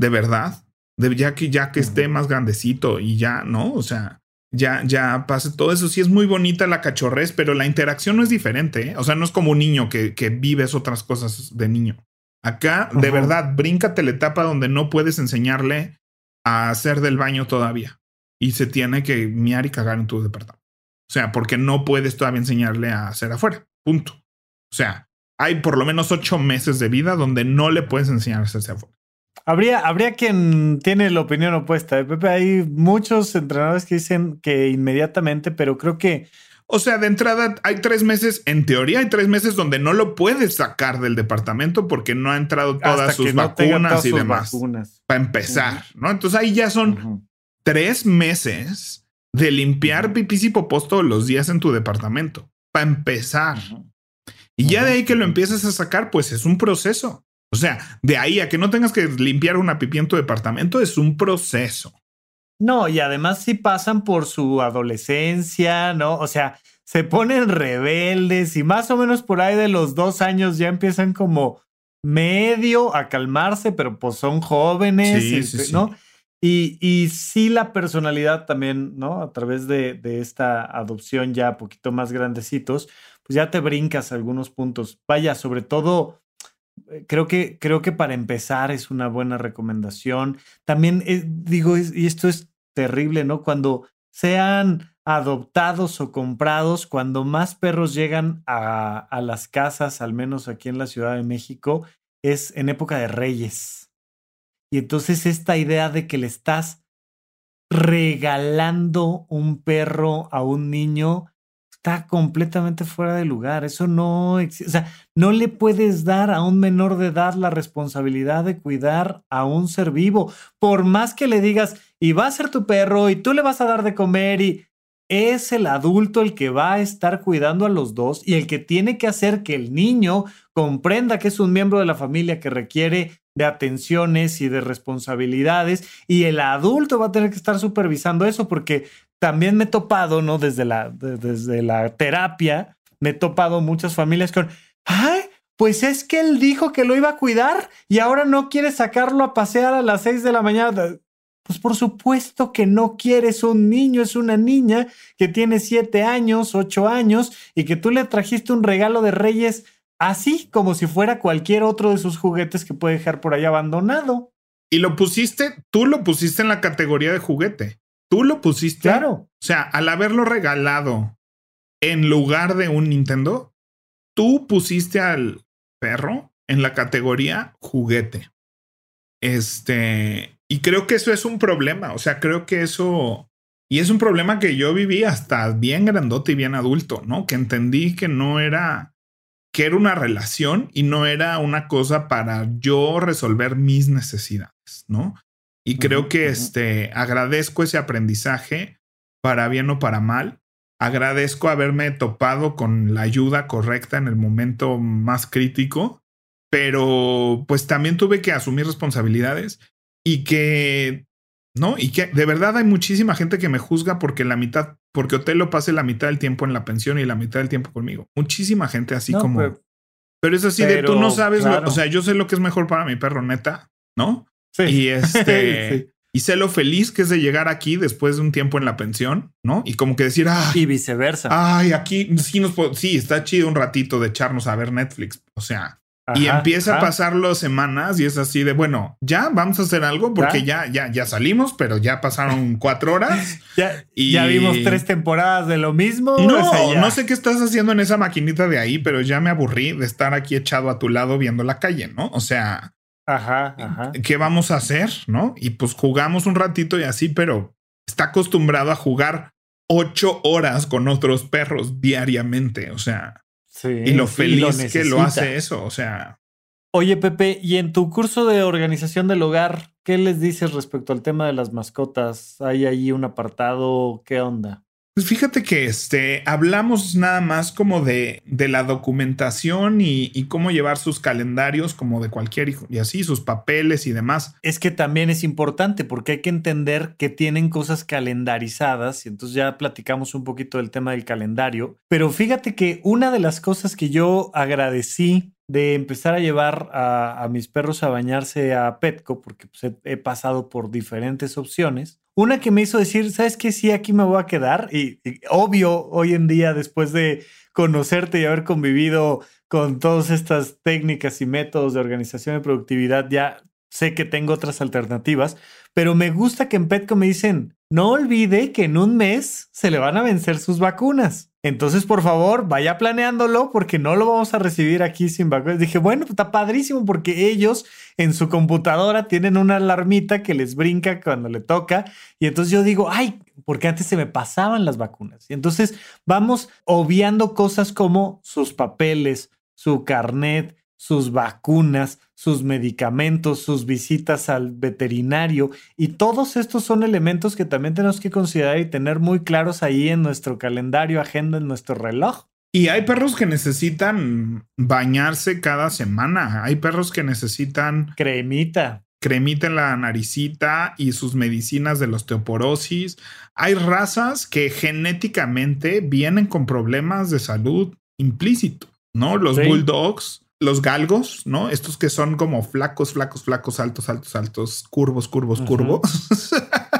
de verdad, de, ya que ya que esté más grandecito y ya, ¿no? O sea, ya, ya pase todo eso. Sí es muy bonita la cachorrez, pero la interacción no es diferente. ¿eh? O sea, no es como un niño que, que vives otras cosas de niño. Acá, de verdad, bríncate la etapa donde no puedes enseñarle a hacer del baño todavía. Y se tiene que miar y cagar en tu departamento. O sea, porque no puedes todavía enseñarle a hacer afuera. Punto. O sea, hay por lo menos ocho meses de vida donde no le puedes enseñar a hacerse. Habría, habría quien tiene la opinión opuesta. ¿eh? Pepe, hay muchos entrenadores que dicen que inmediatamente, pero creo que. O sea, de entrada hay tres meses, en teoría hay tres meses donde no lo puedes sacar del departamento porque no ha entrado todas sus vacunas y demás. Para empezar, ¿no? Entonces ahí ya son tres meses de limpiar pipis y popos todos los días en tu departamento. Para empezar. Y ya de ahí que lo empieces a sacar, pues es un proceso. O sea, de ahí a que no tengas que limpiar una pipi en tu departamento es un proceso. No, y además si pasan por su adolescencia, ¿no? O sea, se ponen rebeldes y más o menos por ahí de los dos años ya empiezan como medio a calmarse, pero pues son jóvenes, sí, ¿no? Y, y, sí la personalidad también, ¿no? A través de, de esta adopción ya poquito más grandecitos, pues ya te brincas algunos puntos. Vaya, sobre todo eh, creo que, creo que para empezar es una buena recomendación. También eh, digo, y esto es terrible, ¿no? Cuando sean adoptados o comprados, cuando más perros llegan a, a, las casas, al menos aquí en la Ciudad de México, es en época de reyes. Y entonces esta idea de que le estás regalando un perro a un niño está completamente fuera de lugar. Eso no existe. O sea, no le puedes dar a un menor de edad la responsabilidad de cuidar a un ser vivo. Por más que le digas, y va a ser tu perro, y tú le vas a dar de comer, y es el adulto el que va a estar cuidando a los dos y el que tiene que hacer que el niño comprenda que es un miembro de la familia que requiere de atenciones y de responsabilidades y el adulto va a tener que estar supervisando eso porque también me he topado, ¿no? Desde la, desde la terapia, me he topado muchas familias con, ay, pues es que él dijo que lo iba a cuidar y ahora no quiere sacarlo a pasear a las seis de la mañana. Pues por supuesto que no quieres un niño, es una niña que tiene siete años, ocho años y que tú le trajiste un regalo de reyes así como si fuera cualquier otro de sus juguetes que puede dejar por ahí abandonado. Y lo pusiste, tú lo pusiste en la categoría de juguete. Tú lo pusiste. Claro. O sea, al haberlo regalado en lugar de un Nintendo, tú pusiste al perro en la categoría juguete. Este, y creo que eso es un problema, o sea, creo que eso... Y es un problema que yo viví hasta bien grandote y bien adulto, ¿no? Que entendí que no era, que era una relación y no era una cosa para yo resolver mis necesidades, ¿no? Y creo que este, agradezco ese aprendizaje para bien o para mal. Agradezco haberme topado con la ayuda correcta en el momento más crítico, pero pues también tuve que asumir responsabilidades y que, ¿no? Y que de verdad hay muchísima gente que me juzga porque la mitad, porque Otelo pase la mitad del tiempo en la pensión y la mitad del tiempo conmigo. Muchísima gente así como... Pero, es así de tú no sabes, o sea, yo sé lo que es mejor para mi perro, neta, ¿no? Sí. Y este... Y sé lo feliz que es de llegar aquí después de un tiempo en la pensión, ¿no? Y como que decir, ah, y viceversa. Ay, aquí sí nos sí, está chido un ratito de echarnos a ver Netflix. O sea, y empieza a pasar las semanas y es así de bueno, ya vamos a hacer algo porque ya, ya, ya salimos, pero ya pasaron cuatro horas. ya, y... ya vimos tres temporadas de lo mismo. No, no sé qué estás haciendo en esa maquinita de ahí, pero ya me aburrí de estar aquí echado a tu lado viendo la calle, ¿no? O sea, ajá, ajá. ¿qué vamos a hacer? ¿No? Y pues jugamos un ratito y así, pero está acostumbrado a jugar ocho horas con otros perros diariamente. O sea, y lo feliz que lo hace eso, o sea. Oye, Pepe, y en tu curso de organización del hogar, ¿qué les dices respecto al tema de las mascotas? ¿Hay ahí un apartado? ¿Qué onda? Pues fíjate que este, hablamos nada más como de, de la documentación y, cómo llevar sus calendarios como de cualquier hijo y así, sus papeles y demás. Es que también es importante porque hay que entender que tienen cosas calendarizadas y entonces ya platicamos un poquito del tema del calendario. Pero fíjate que una de las cosas que yo agradecí de empezar a llevar a, mis perros a bañarse a Petco, porque pues, he, pasado por diferentes opciones. Una que me hizo decir, ¿sabes qué? Sí, aquí me voy a quedar. Y, obvio, hoy en día, después de conocerte y haber convivido con todas estas técnicas y métodos de organización y productividad, ya sé que tengo otras alternativas, pero me gusta que en Petco me dicen, no olvide que en un mes se le van a vencer sus vacunas. Entonces, por favor, vaya planeándolo porque no lo vamos a recibir aquí sin vacunas. Dije, bueno, está padrísimo porque ellos en su computadora tienen una alarmita que les brinca cuando le toca. Y entonces yo digo, ay, porque antes se me pasaban las vacunas. Y entonces vamos obviando cosas como sus papeles, su carnet, sus vacunas, sus medicamentos, sus visitas al veterinario y todos estos son elementos que también tenemos que considerar y tener muy claros ahí en nuestro calendario, agenda, en nuestro reloj. Y hay perros que necesitan bañarse cada semana. Hay perros que necesitan cremita. Cremita en la naricita y sus medicinas de la osteoporosis. Hay razas que genéticamente vienen con problemas de salud implícito, ¿no? Los bulldogs los galgos, ¿no? Estos que son como flacos, flacos, flacos, altos, altos, altos, curvos, curvos, curvos.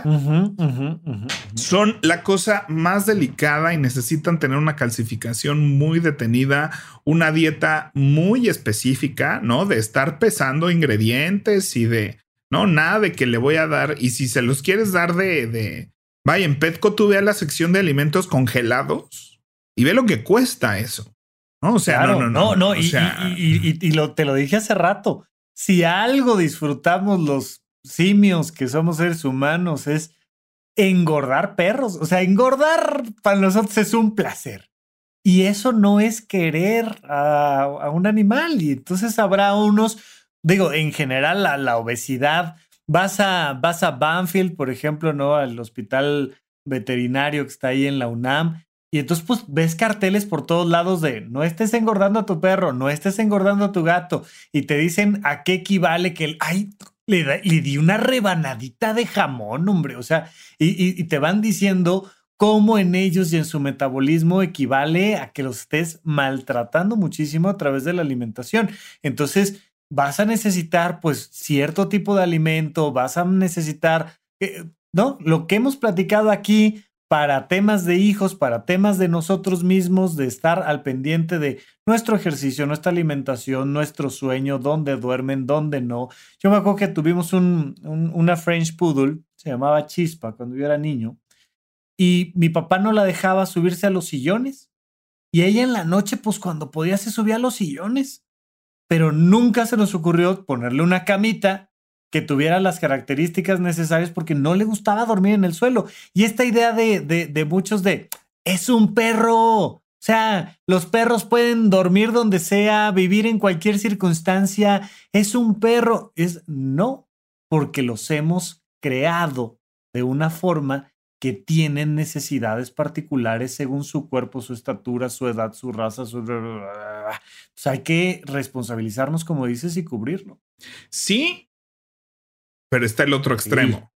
son la cosa más delicada y necesitan tener una calcificación muy detenida, una dieta muy específica, ¿no? De estar pesando ingredientes y de, no, nada de que le voy a dar. Y si se los quieres dar de, de Vaya, en Petco tú ve la sección de alimentos congelados y ve lo que cuesta eso. ¿No? O sea, no, no, no. no, y, lo, te lo dije hace rato. Si algo disfrutamos los simios que somos seres humanos es engordar perros. O sea, engordar para nosotros es un placer. Y eso no es querer a, un animal. Y entonces habrá unos, digo, en general la, la obesidad. Vas a, vas a Banfield, por ejemplo, ¿no? Al hospital veterinario que está ahí en la UNAM. Y entonces, pues ves carteles por todos lados de no estés engordando a tu perro, no estés engordando a tu gato. Y te dicen a qué equivale que el, ay, le, le di una rebanadita de jamón, hombre. O sea, y, y te van diciendo cómo en ellos y en su metabolismo equivale a que los estés maltratando muchísimo a través de la alimentación. Entonces, vas a necesitar pues cierto tipo de alimento, vas a necesitar, eh, ¿no? Lo que hemos platicado aquí para temas de hijos, para temas de nosotros mismos, de estar al pendiente de nuestro ejercicio, nuestra alimentación, nuestro sueño, dónde duermen, dónde no. Yo me acuerdo que tuvimos un, una French Poodle, se llamaba Chispa cuando yo era niño, y mi papá no la dejaba subirse a los sillones. Y ella en la noche, pues cuando podía, se subía a los sillones. Pero nunca se nos ocurrió ponerle una camita que tuviera las características necesarias porque no le gustaba dormir en el suelo. Y esta idea de, de, muchos de, es un perro. O sea, los perros pueden dormir donde sea, vivir en cualquier circunstancia. Es un perro. Es no, porque los hemos creado de una forma que tienen necesidades particulares según su cuerpo, su estatura, su edad, su raza, su... Pues hay que responsabilizarnos, como dices, y cubrirlo. Sí, pero está el otro extremo.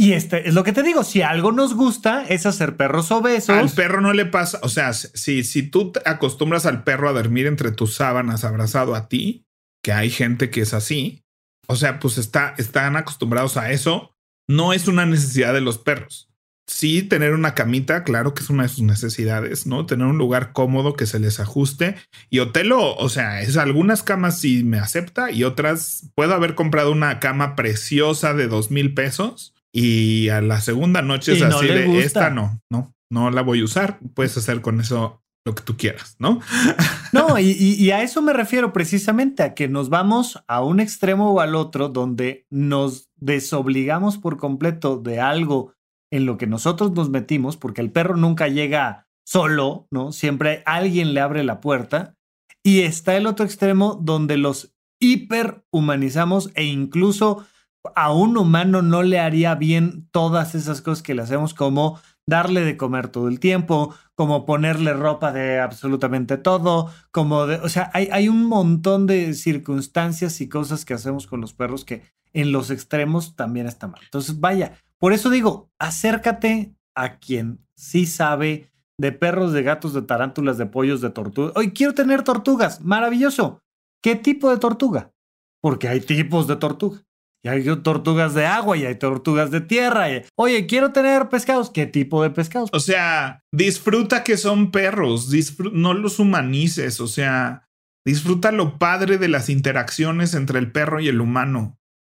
Y este es lo que te digo, si algo nos gusta es hacer perros obesos. Al perro no le pasa, o sea, si, si tú acostumbras al perro a dormir entre tus sábanas abrazado a ti, que hay gente que es así, o sea, pues está, están acostumbrados a eso, no es una necesidad de los perros. Sí, tener una camita, claro que es una de sus necesidades, ¿no? Tener un lugar cómodo que se les ajuste. Y Otelo, o sea, es algunas camas sí me acepta y otras puedo haber comprado una cama preciosa de dos mil pesos y a la segunda noche es así de esta no, no, no la voy a usar. Puedes hacer con eso lo que tú quieras, ¿no? No, y, a eso me refiero precisamente, a que nos vamos a un extremo o al otro donde nos desobligamos por completo de algo en lo que nosotros nos metimos, porque el perro nunca llega solo, ¿no? Siempre alguien le abre la puerta. Y está el otro extremo donde los hiperhumanizamos e incluso a un humano no le haría bien todas esas cosas que le hacemos como darle de comer todo el tiempo, como ponerle ropa de absolutamente todo, como de, o sea, hay, un montón de circunstancias y cosas que hacemos con los perros que en los extremos también está mal. Entonces, vaya, por eso digo, acércate a quien sí sabe de perros, de gatos, de tarántulas, de pollos, de tortugas. Hoy quiero tener tortugas, maravilloso. ¿Qué tipo de tortuga? Porque hay tipos de tortuga. Y hay tortugas de agua y hay tortugas de tierra. Oye, quiero tener pescados. ¿Qué tipo de pescados? O sea, disfruta que son perros. no los humanices. O sea, disfruta lo padre de las interacciones entre el perro y el humano,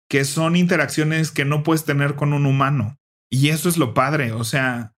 que son interacciones que no puedes tener con un humano. Y eso es lo padre. O sea,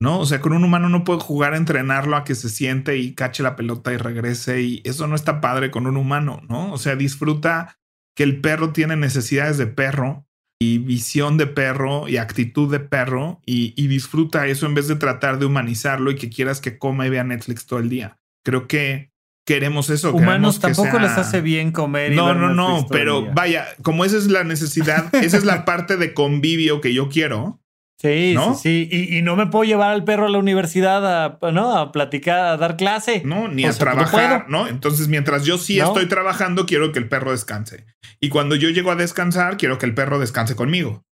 ¿no? O sea, con un humano no puedo jugar entrenarlo a que se siente y cache la pelota y regrese. Y eso no está padre con un humano, ¿no? O sea, disfruta que el perro tiene necesidades de perro y visión de perro y actitud de perro y, disfruta eso en vez de tratar de humanizarlo y que quieras que coma y vea Netflix todo el día. Creo que queremos eso. Humanos tampoco les hace bien comer. no, no, no, pero vaya, como esa es la necesidad, esa es la parte de convivio que yo quiero. Sí, sí, sí. Y, no me puedo llevar al perro a la universidad a, ¿no? a platicar, a dar clase. No, ni a trabajar, no, Entonces, mientras yo sí estoy trabajando, quiero que el perro descanse. Y cuando yo llego a descansar, quiero que el perro descanse conmigo.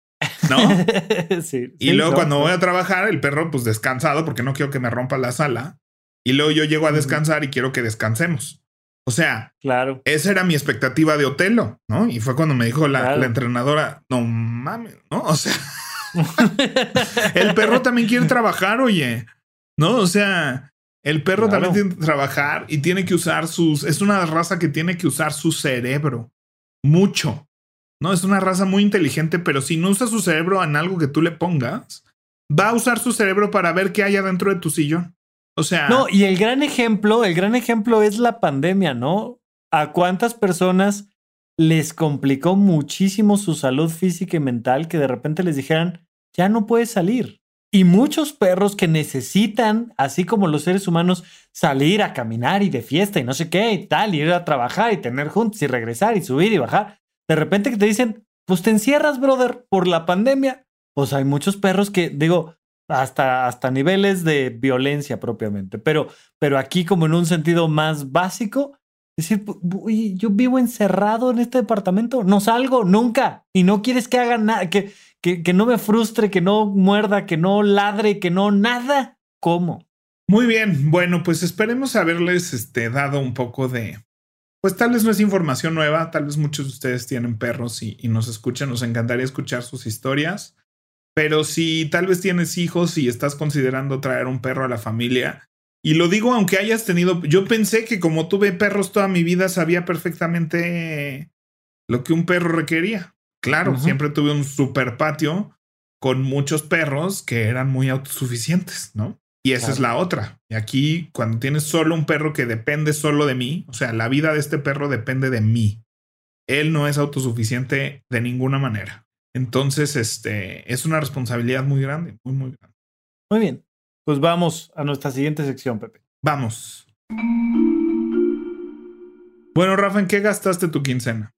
¿No? sí, y luego cuando voy a trabajar, el perro pues descansado porque no quiero que me rompa la sala. Y luego yo llego a descansar y quiero que descansemos. O sea, claro. Esa era mi expectativa de Otelo, ¿no? Y fue cuando me dijo la, la entrenadora, no mames, ¿no? O sea, el perro también quiere trabajar, oye. ¿No? O sea, el perro también tiene que trabajar y tiene que usar sus. Es una raza que tiene que usar su cerebro. Mucho. No, es una raza muy inteligente, pero si no usa su cerebro en algo que tú le pongas, va a usar su cerebro para ver qué hay adentro de tu sillón. O sea. No, y el gran ejemplo, el gran ejemplo es la pandemia, ¿no? ¿A cuántas personas les complicó muchísimo su salud física y mental que de repente les dijeran, ya no puedes salir? Y muchos perros que necesitan, así como los seres humanos, salir a caminar y de fiesta y no sé qué y tal, ir a trabajar y tener juntos y regresar y subir y bajar, de repente que te dicen, pues te encierras, brother, por la pandemia. Pues hay muchos perros que, digo, hasta, hasta niveles de violencia propiamente, pero, pero aquí como en un sentido más básico, decir, yo vivo encerrado en este departamento, no salgo nunca y no quieres que haga nada, que, que, que no me frustre, que no muerda, que no ladre, que no nada. ¿Cómo? Muy bien, bueno, pues esperemos haberles este, dado un poco de, pues tal vez no es información nueva, tal vez muchos de ustedes tienen perros y, y, nos escuchan, nos encantaría escuchar sus historias, pero si tal vez tienes hijos y estás considerando traer un perro a la familia, y lo digo aunque hayas tenido, yo pensé que como tuve perros toda mi vida sabía perfectamente lo que un perro requería. Claro, uh -huh. siempre tuve un super patio con muchos perros que eran muy autosuficientes, ¿no? Y esa claro. es la otra. Y aquí, cuando tienes solo un perro que depende solo de mí, o sea, la vida de este perro depende de mí. Él no es autosuficiente de ninguna manera. Entonces, este es una responsabilidad muy grande, muy, muy grande. Muy bien. Pues vamos a nuestra siguiente sección, Pepe. Vamos. Bueno, Rafa, ¿en qué gastaste tu quincena?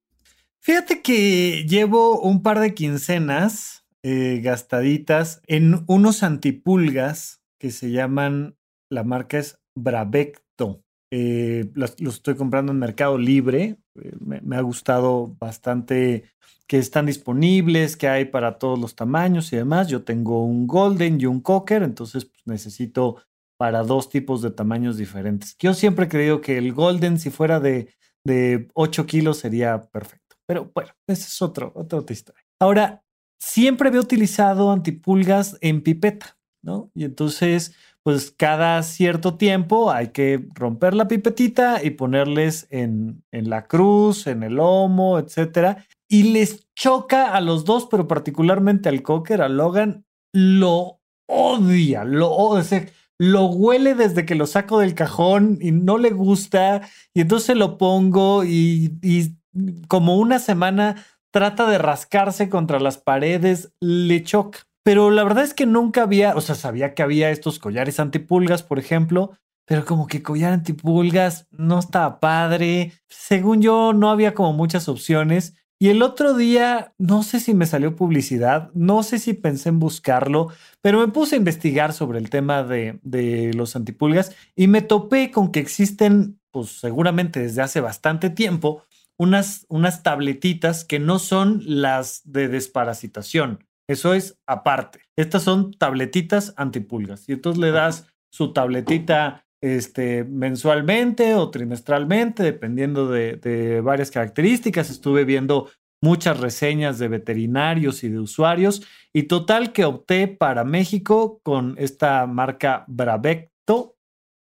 Fíjate que llevo un par de quincenas eh, gastaditas en unos antipulgas que se llaman, la marca es Bravecto. Eh, los, los, estoy comprando en Mercado Libre. Eh, me, me, ha gustado bastante que están disponibles, que hay para todos los tamaños y demás. Yo tengo un Golden y un Cocker, entonces pues, necesito para dos tipos de tamaños diferentes. Yo siempre he creído que el Golden, si fuera de, de 8 kilos, sería perfecto. Pero bueno, esa es otro, otra, historia. Ahora, siempre había utilizado antipulgas en pipeta, ¿no? Y entonces, pues cada cierto tiempo hay que romper la pipetita y ponerles en, en la cruz, en el lomo, etcétera. Y les choca a los dos, pero particularmente al Cocker, a Logan, lo odia, lo odia. Lo huele desde que lo saco del cajón y no le gusta. Y entonces lo pongo y, y como una semana trata de rascarse contra las paredes, le choca. Pero la verdad es que nunca había, o sea, sabía que había estos collares antipulgas, por ejemplo, pero como que collar antipulgas no estaba padre. Según yo, no había como muchas opciones. Y el otro día, no sé si me salió publicidad, no sé si pensé en buscarlo, pero me puse a investigar sobre el tema de, de los antipulgas y me topé con que existen, pues seguramente desde hace bastante tiempo, unas, unas tabletitas que no son las de desparasitación. Eso es aparte. Estas son tabletitas antipulgas. Y entonces le das su tabletita este, mensualmente o trimestralmente, dependiendo de, varias características. Estuve viendo muchas reseñas de veterinarios y de usuarios. Y total que opté para México con esta marca Bravecto.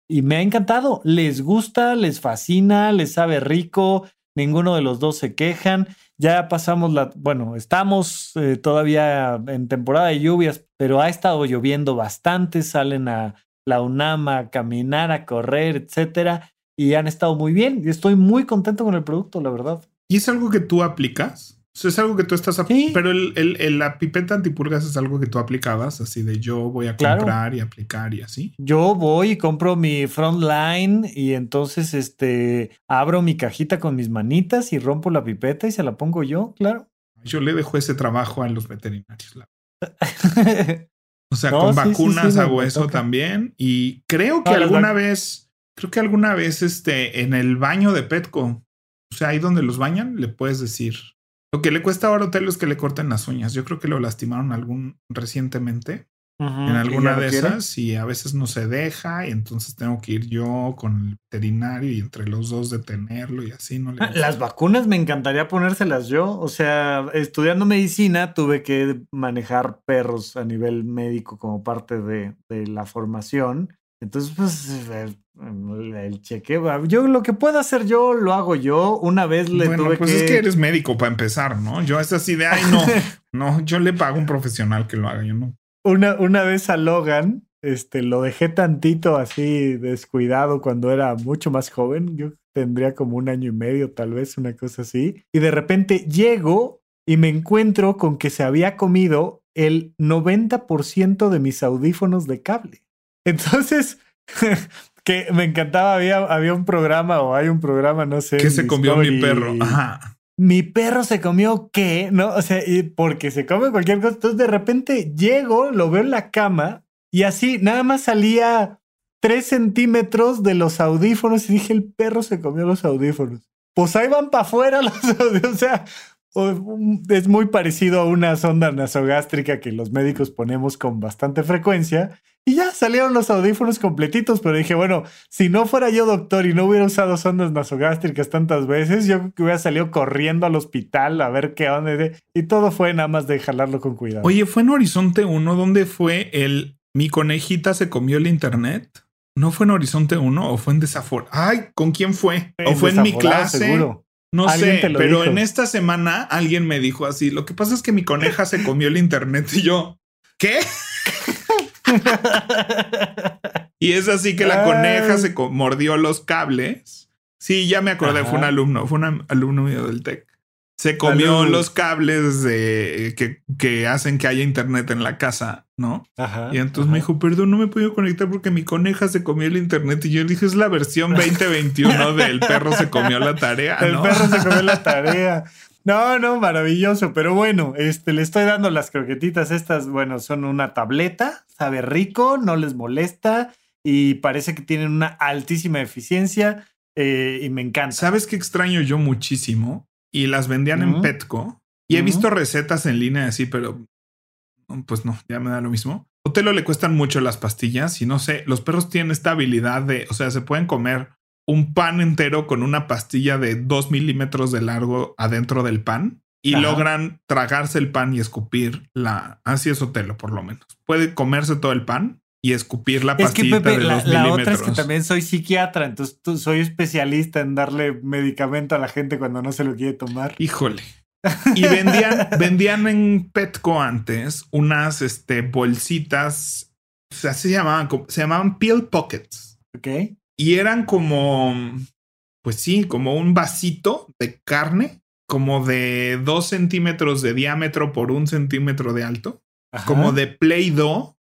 Y me ha encantado. Les gusta, les fascina, les sabe rico ninguno de los dos se quejan. Ya pasamos la, bueno, estamos eh, todavía en temporada de lluvias, pero ha estado lloviendo bastante, salen a la UNAM a caminar, a correr, etcétera, y han estado muy bien. Y estoy muy contento con el producto, la verdad. ¿Y es algo que tú aplicas? O sea, es algo que tú estás Sí. Pero el, el, el- la pipeta antipulgas es algo que tú aplicabas, así de yo voy a Claro. comprar y aplicar y así. Yo voy y compro mi frontline y entonces este abro mi cajita con mis manitas y rompo la pipeta y se la pongo yo, claro. Yo le dejo ese trabajo a los veterinarios. la- O sea, No, con sí, sí, vacunas sí, toca. también. Y creo que No, alguna vez, creo que alguna vez este, en el baño de Petco, o sea, ahí donde los bañan, le puedes decir. Lo que le cuesta ahora a Otelo es que le corten las uñas. Yo creo que lo lastimaron algún recientemente En ¿y alguna de quiere? esas y a veces no se deja y entonces tengo que ir yo con el veterinario y entre los dos detenerlo y así no le Ah. Las vacunas me encantaría ponérselas yo. O sea, estudiando medicina tuve que manejar perros a nivel médico como parte de, de la formación. Entonces, pues, el, el chequeo. Yo lo que pueda hacer yo, lo hago yo. Una vez le bueno, tuve pues que. es que eres médico para empezar, ¿no? Yo es así de, ay, no, no, yo le pago a un profesional que lo haga, yo no. Una, una vez a Logan, este, lo dejé tantito así descuidado cuando era mucho más joven. Yo tendría como un año y medio, tal vez, una cosa así. Y de repente llego y me encuentro con que se había comido el 90% de mis audífonos de cable. Entonces, que me encantaba, había, había un programa o hay un programa, no sé. Que se comió mi perro. Ajá. Mi perro se comió qué, ¿no? O sea, y porque se come cualquier cosa. Entonces de repente llego, lo veo en la cama y así nada más salía tres centímetros de los audífonos y dije, el perro se comió los audífonos. Pues ahí van para afuera los audífonos. O sea, es muy parecido a una sonda nasogástrica que los médicos ponemos con bastante frecuencia. Y ya salieron los audífonos completitos, pero dije, bueno, si no fuera yo doctor y no hubiera usado sondas nasogástricas tantas veces, yo hubiera salido corriendo al hospital a ver qué onda. Y todo fue nada más de jalarlo con cuidado. Oye, ¿fue en Horizonte 1 donde fue el mi conejita se comió el internet? ¿No fue en Horizonte 1 o fue en Desafor? Ay, ¿con quién fue? ¿O fue en mi clase? Seguro. No sé, pero en esta semana alguien me dijo así, lo que pasa es que mi coneja se comió el internet y yo, ¿qué? y es así que la coneja se mordió los cables. Sí, ya me acordé, fue un alumno, fue un alumno mío del TEC. Se comió los cables de, que, que, hacen que haya internet en la casa, ¿no? Ajá, y entonces me dijo, perdón, no me he podido conectar porque mi coneja se comió el internet. Y yo le dije, es la versión 2021 del perro se comió la tarea. El perro se comió la tarea. No, no, maravilloso. Pero bueno, este, le estoy dando las croquetitas. Estas, bueno, son una tableta, sabe rico, no les molesta y parece que tienen una altísima eficiencia eh, y me encanta. ¿Sabes qué extraño yo muchísimo? y las vendían en Petco. Y he visto recetas en línea así, pero pues no, ya me da lo mismo. Otelo le cuestan mucho las pastillas y no sé, los perros tienen esta habilidad de, o sea, se pueden comer un pan entero con una pastilla de dos milímetros de largo adentro del pan y logran tragarse el pan y escupir la. Así es Otelo, por lo menos. Puede comerse todo el pan y escupir la pastilla de dos la, la otra es que también soy psiquiatra, entonces soy especialista en darle medicamento a la gente cuando no se lo quiere tomar. Híjole. Y vendían, vendían en Petco antes unas este, bolsitas, o sea, se llamaban, se llamaban Peel Pockets. Ok. Y eran como, pues sí, como un vasito de carne, como de dos centímetros de diámetro por un centímetro de alto, como de Play-Doh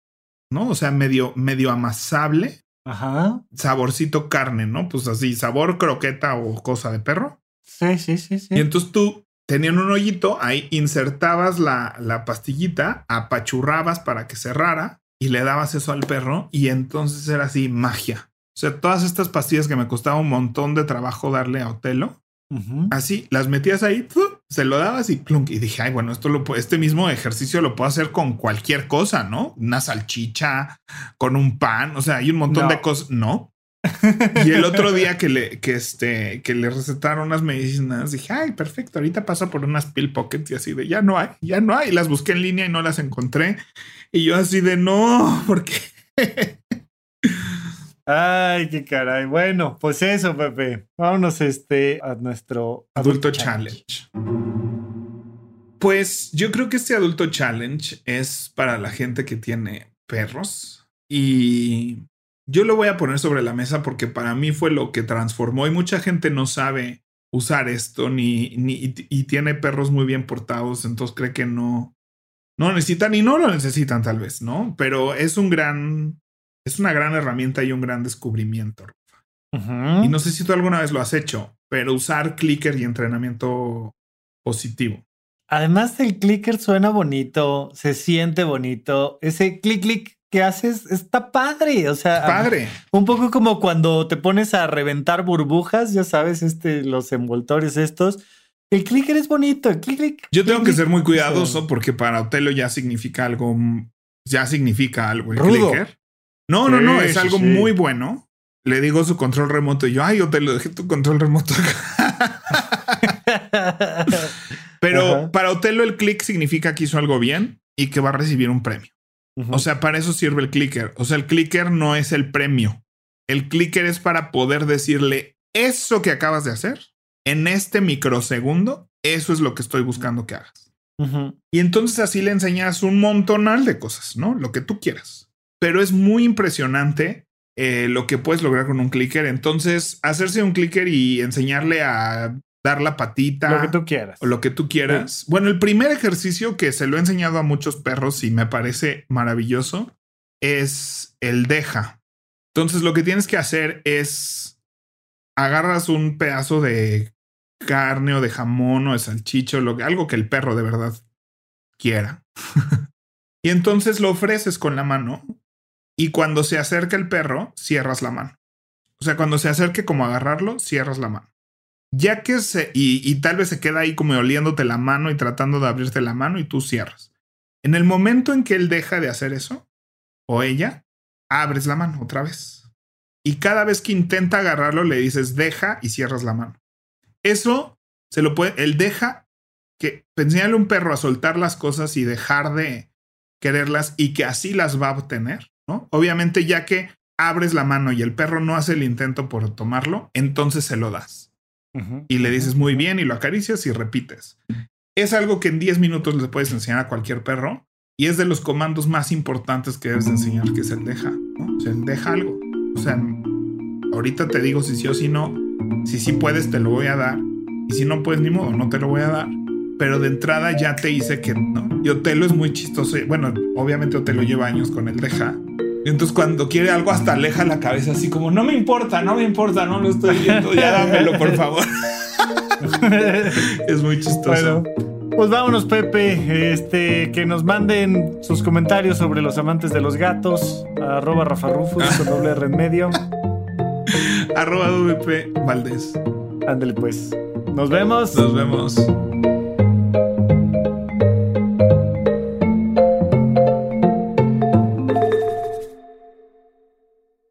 ¿no? O sea, medio, medio amasable. Ajá. Saborcito carne, ¿no? Pues así, sabor croqueta o cosa de perro. Sí, sí, sí, sí. Y entonces tú tenían un hoyito, ahí insertabas la, la pastillita, apachurrabas para que cerrara y le dabas eso al perro y entonces era así magia. O sea, todas estas pastillas que me costaba un montón de trabajo darle a Otelo, Así, las metías ahí, se lo dabas y plunk. Y dije, ay, bueno, esto lo este mismo ejercicio lo puedo hacer con cualquier cosa, ¿no? Una salchicha, con un pan, o sea, hay un montón de cosas. No. y el otro día que le, que este, que le recetaron unas medicinas, dije, ay, perfecto, ahorita paso por unas pill pockets y así de, ya no hay, ya no hay. Las busqué en línea y no las encontré. Y yo así de, no, porque Ay, qué caray. Bueno, pues eso, Pepe. Vámonos este, a nuestro adulto, challenge. Pues yo creo que este adulto challenge es para la gente que tiene perros y yo lo voy a poner sobre la mesa porque para mí fue lo que transformó y mucha gente no sabe usar esto ni, ni y tiene perros muy bien portados, entonces cree que no no necesitan y no lo necesitan tal vez, ¿no? Pero es un gran es una gran herramienta y un gran descubrimiento. Y no sé si tú alguna vez lo has hecho, pero usar clicker y entrenamiento positivo. Además del clicker suena bonito, se siente bonito. Ese clic clic que haces está padre, o sea, padre. Un poco como cuando te pones a reventar burbujas, ya sabes, este los envoltorios estos. El clicker es bonito, el clic clic. Yo tengo que ser muy cuidadoso porque para Otelo ya significa algo ya significa algo el clicker. No, no, no, es algo muy bueno. Le digo su control remoto y yo, ay, yo te lo dejé tu control remoto Pero para Otelo el click significa que hizo algo bien y que va a recibir un premio. O sea, para eso sirve el clicker. O sea, el clicker no es el premio. El clicker es para poder decirle eso que acabas de hacer en este microsegundo. Eso es lo que estoy buscando que hagas. Y entonces así le enseñas un montonal de cosas, ¿no? Lo que tú quieras. Pero es muy impresionante eh, lo que puedes lograr con un clicker. Entonces, hacerse un clicker y enseñarle a dar la patita. Lo que tú quieras. O lo que tú quieras. Bueno, el primer ejercicio que se lo he enseñado a muchos perros y me parece maravilloso es el deja. Entonces, lo que tienes que hacer es agarras un pedazo de carne o de jamón o de salchicho, lo, algo que el perro de verdad quiera. y entonces lo ofreces con la mano y cuando se acerca el perro, cierras la mano. O sea, cuando se acerque como agarrarlo, cierras la mano. Ya que se... Y, tal vez se queda ahí como oliéndote la mano y tratando de abrirte la mano y tú cierras. En el momento en que él deja de hacer eso, o ella, abres la mano otra vez. Y cada vez que intenta agarrarlo, le dices deja y cierras la mano. Eso se lo puede, él deja que enseñarle a un perro a soltar las cosas y dejar de quererlas y que así las va a obtener, ¿no? Obviamente ya que abres la mano y el perro no hace el intento por tomarlo, entonces se lo das. Y le dices muy bien y lo acaricias y repites. Es algo que en 10 minutos le puedes enseñar a cualquier perro y es de los comandos más importantes que debes enseñar, que es el deja, ¿no? O sea, el deja algo. O sea, ahorita te digo si sí o si no, si sí puedes, te lo voy a dar. Y si no puedes, ni modo, no te lo voy a dar. Pero de entrada ya te hice que no. Y Otelo es muy chistoso. Bueno, obviamente Otelo lleva años con el deja. Y entonces cuando quiere algo hasta aleja la cabeza así como, no me importa, no me importa, no lo estoy viendo, ya dámelo por favor. es muy chistoso. pues vámonos Pepe, este, que nos manden sus comentarios sobre los amantes de los gatos, arroba Rafa Rufus con doble R en medio. arroba WP Valdés. Ándale pues. Nos vemos. Nos vemos.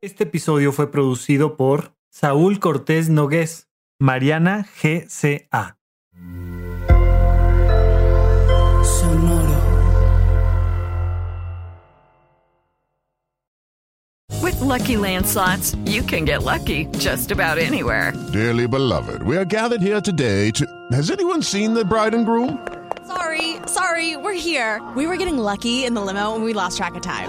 Este episodio fue producido por Saúl Cortés Nogués, Mariana GCA. With lucky landslots, you can get lucky just about anywhere. Dearly beloved, we are gathered here today to. Has anyone seen the bride and groom? Sorry, sorry, we're here. We were getting lucky in the limo and we lost track of time.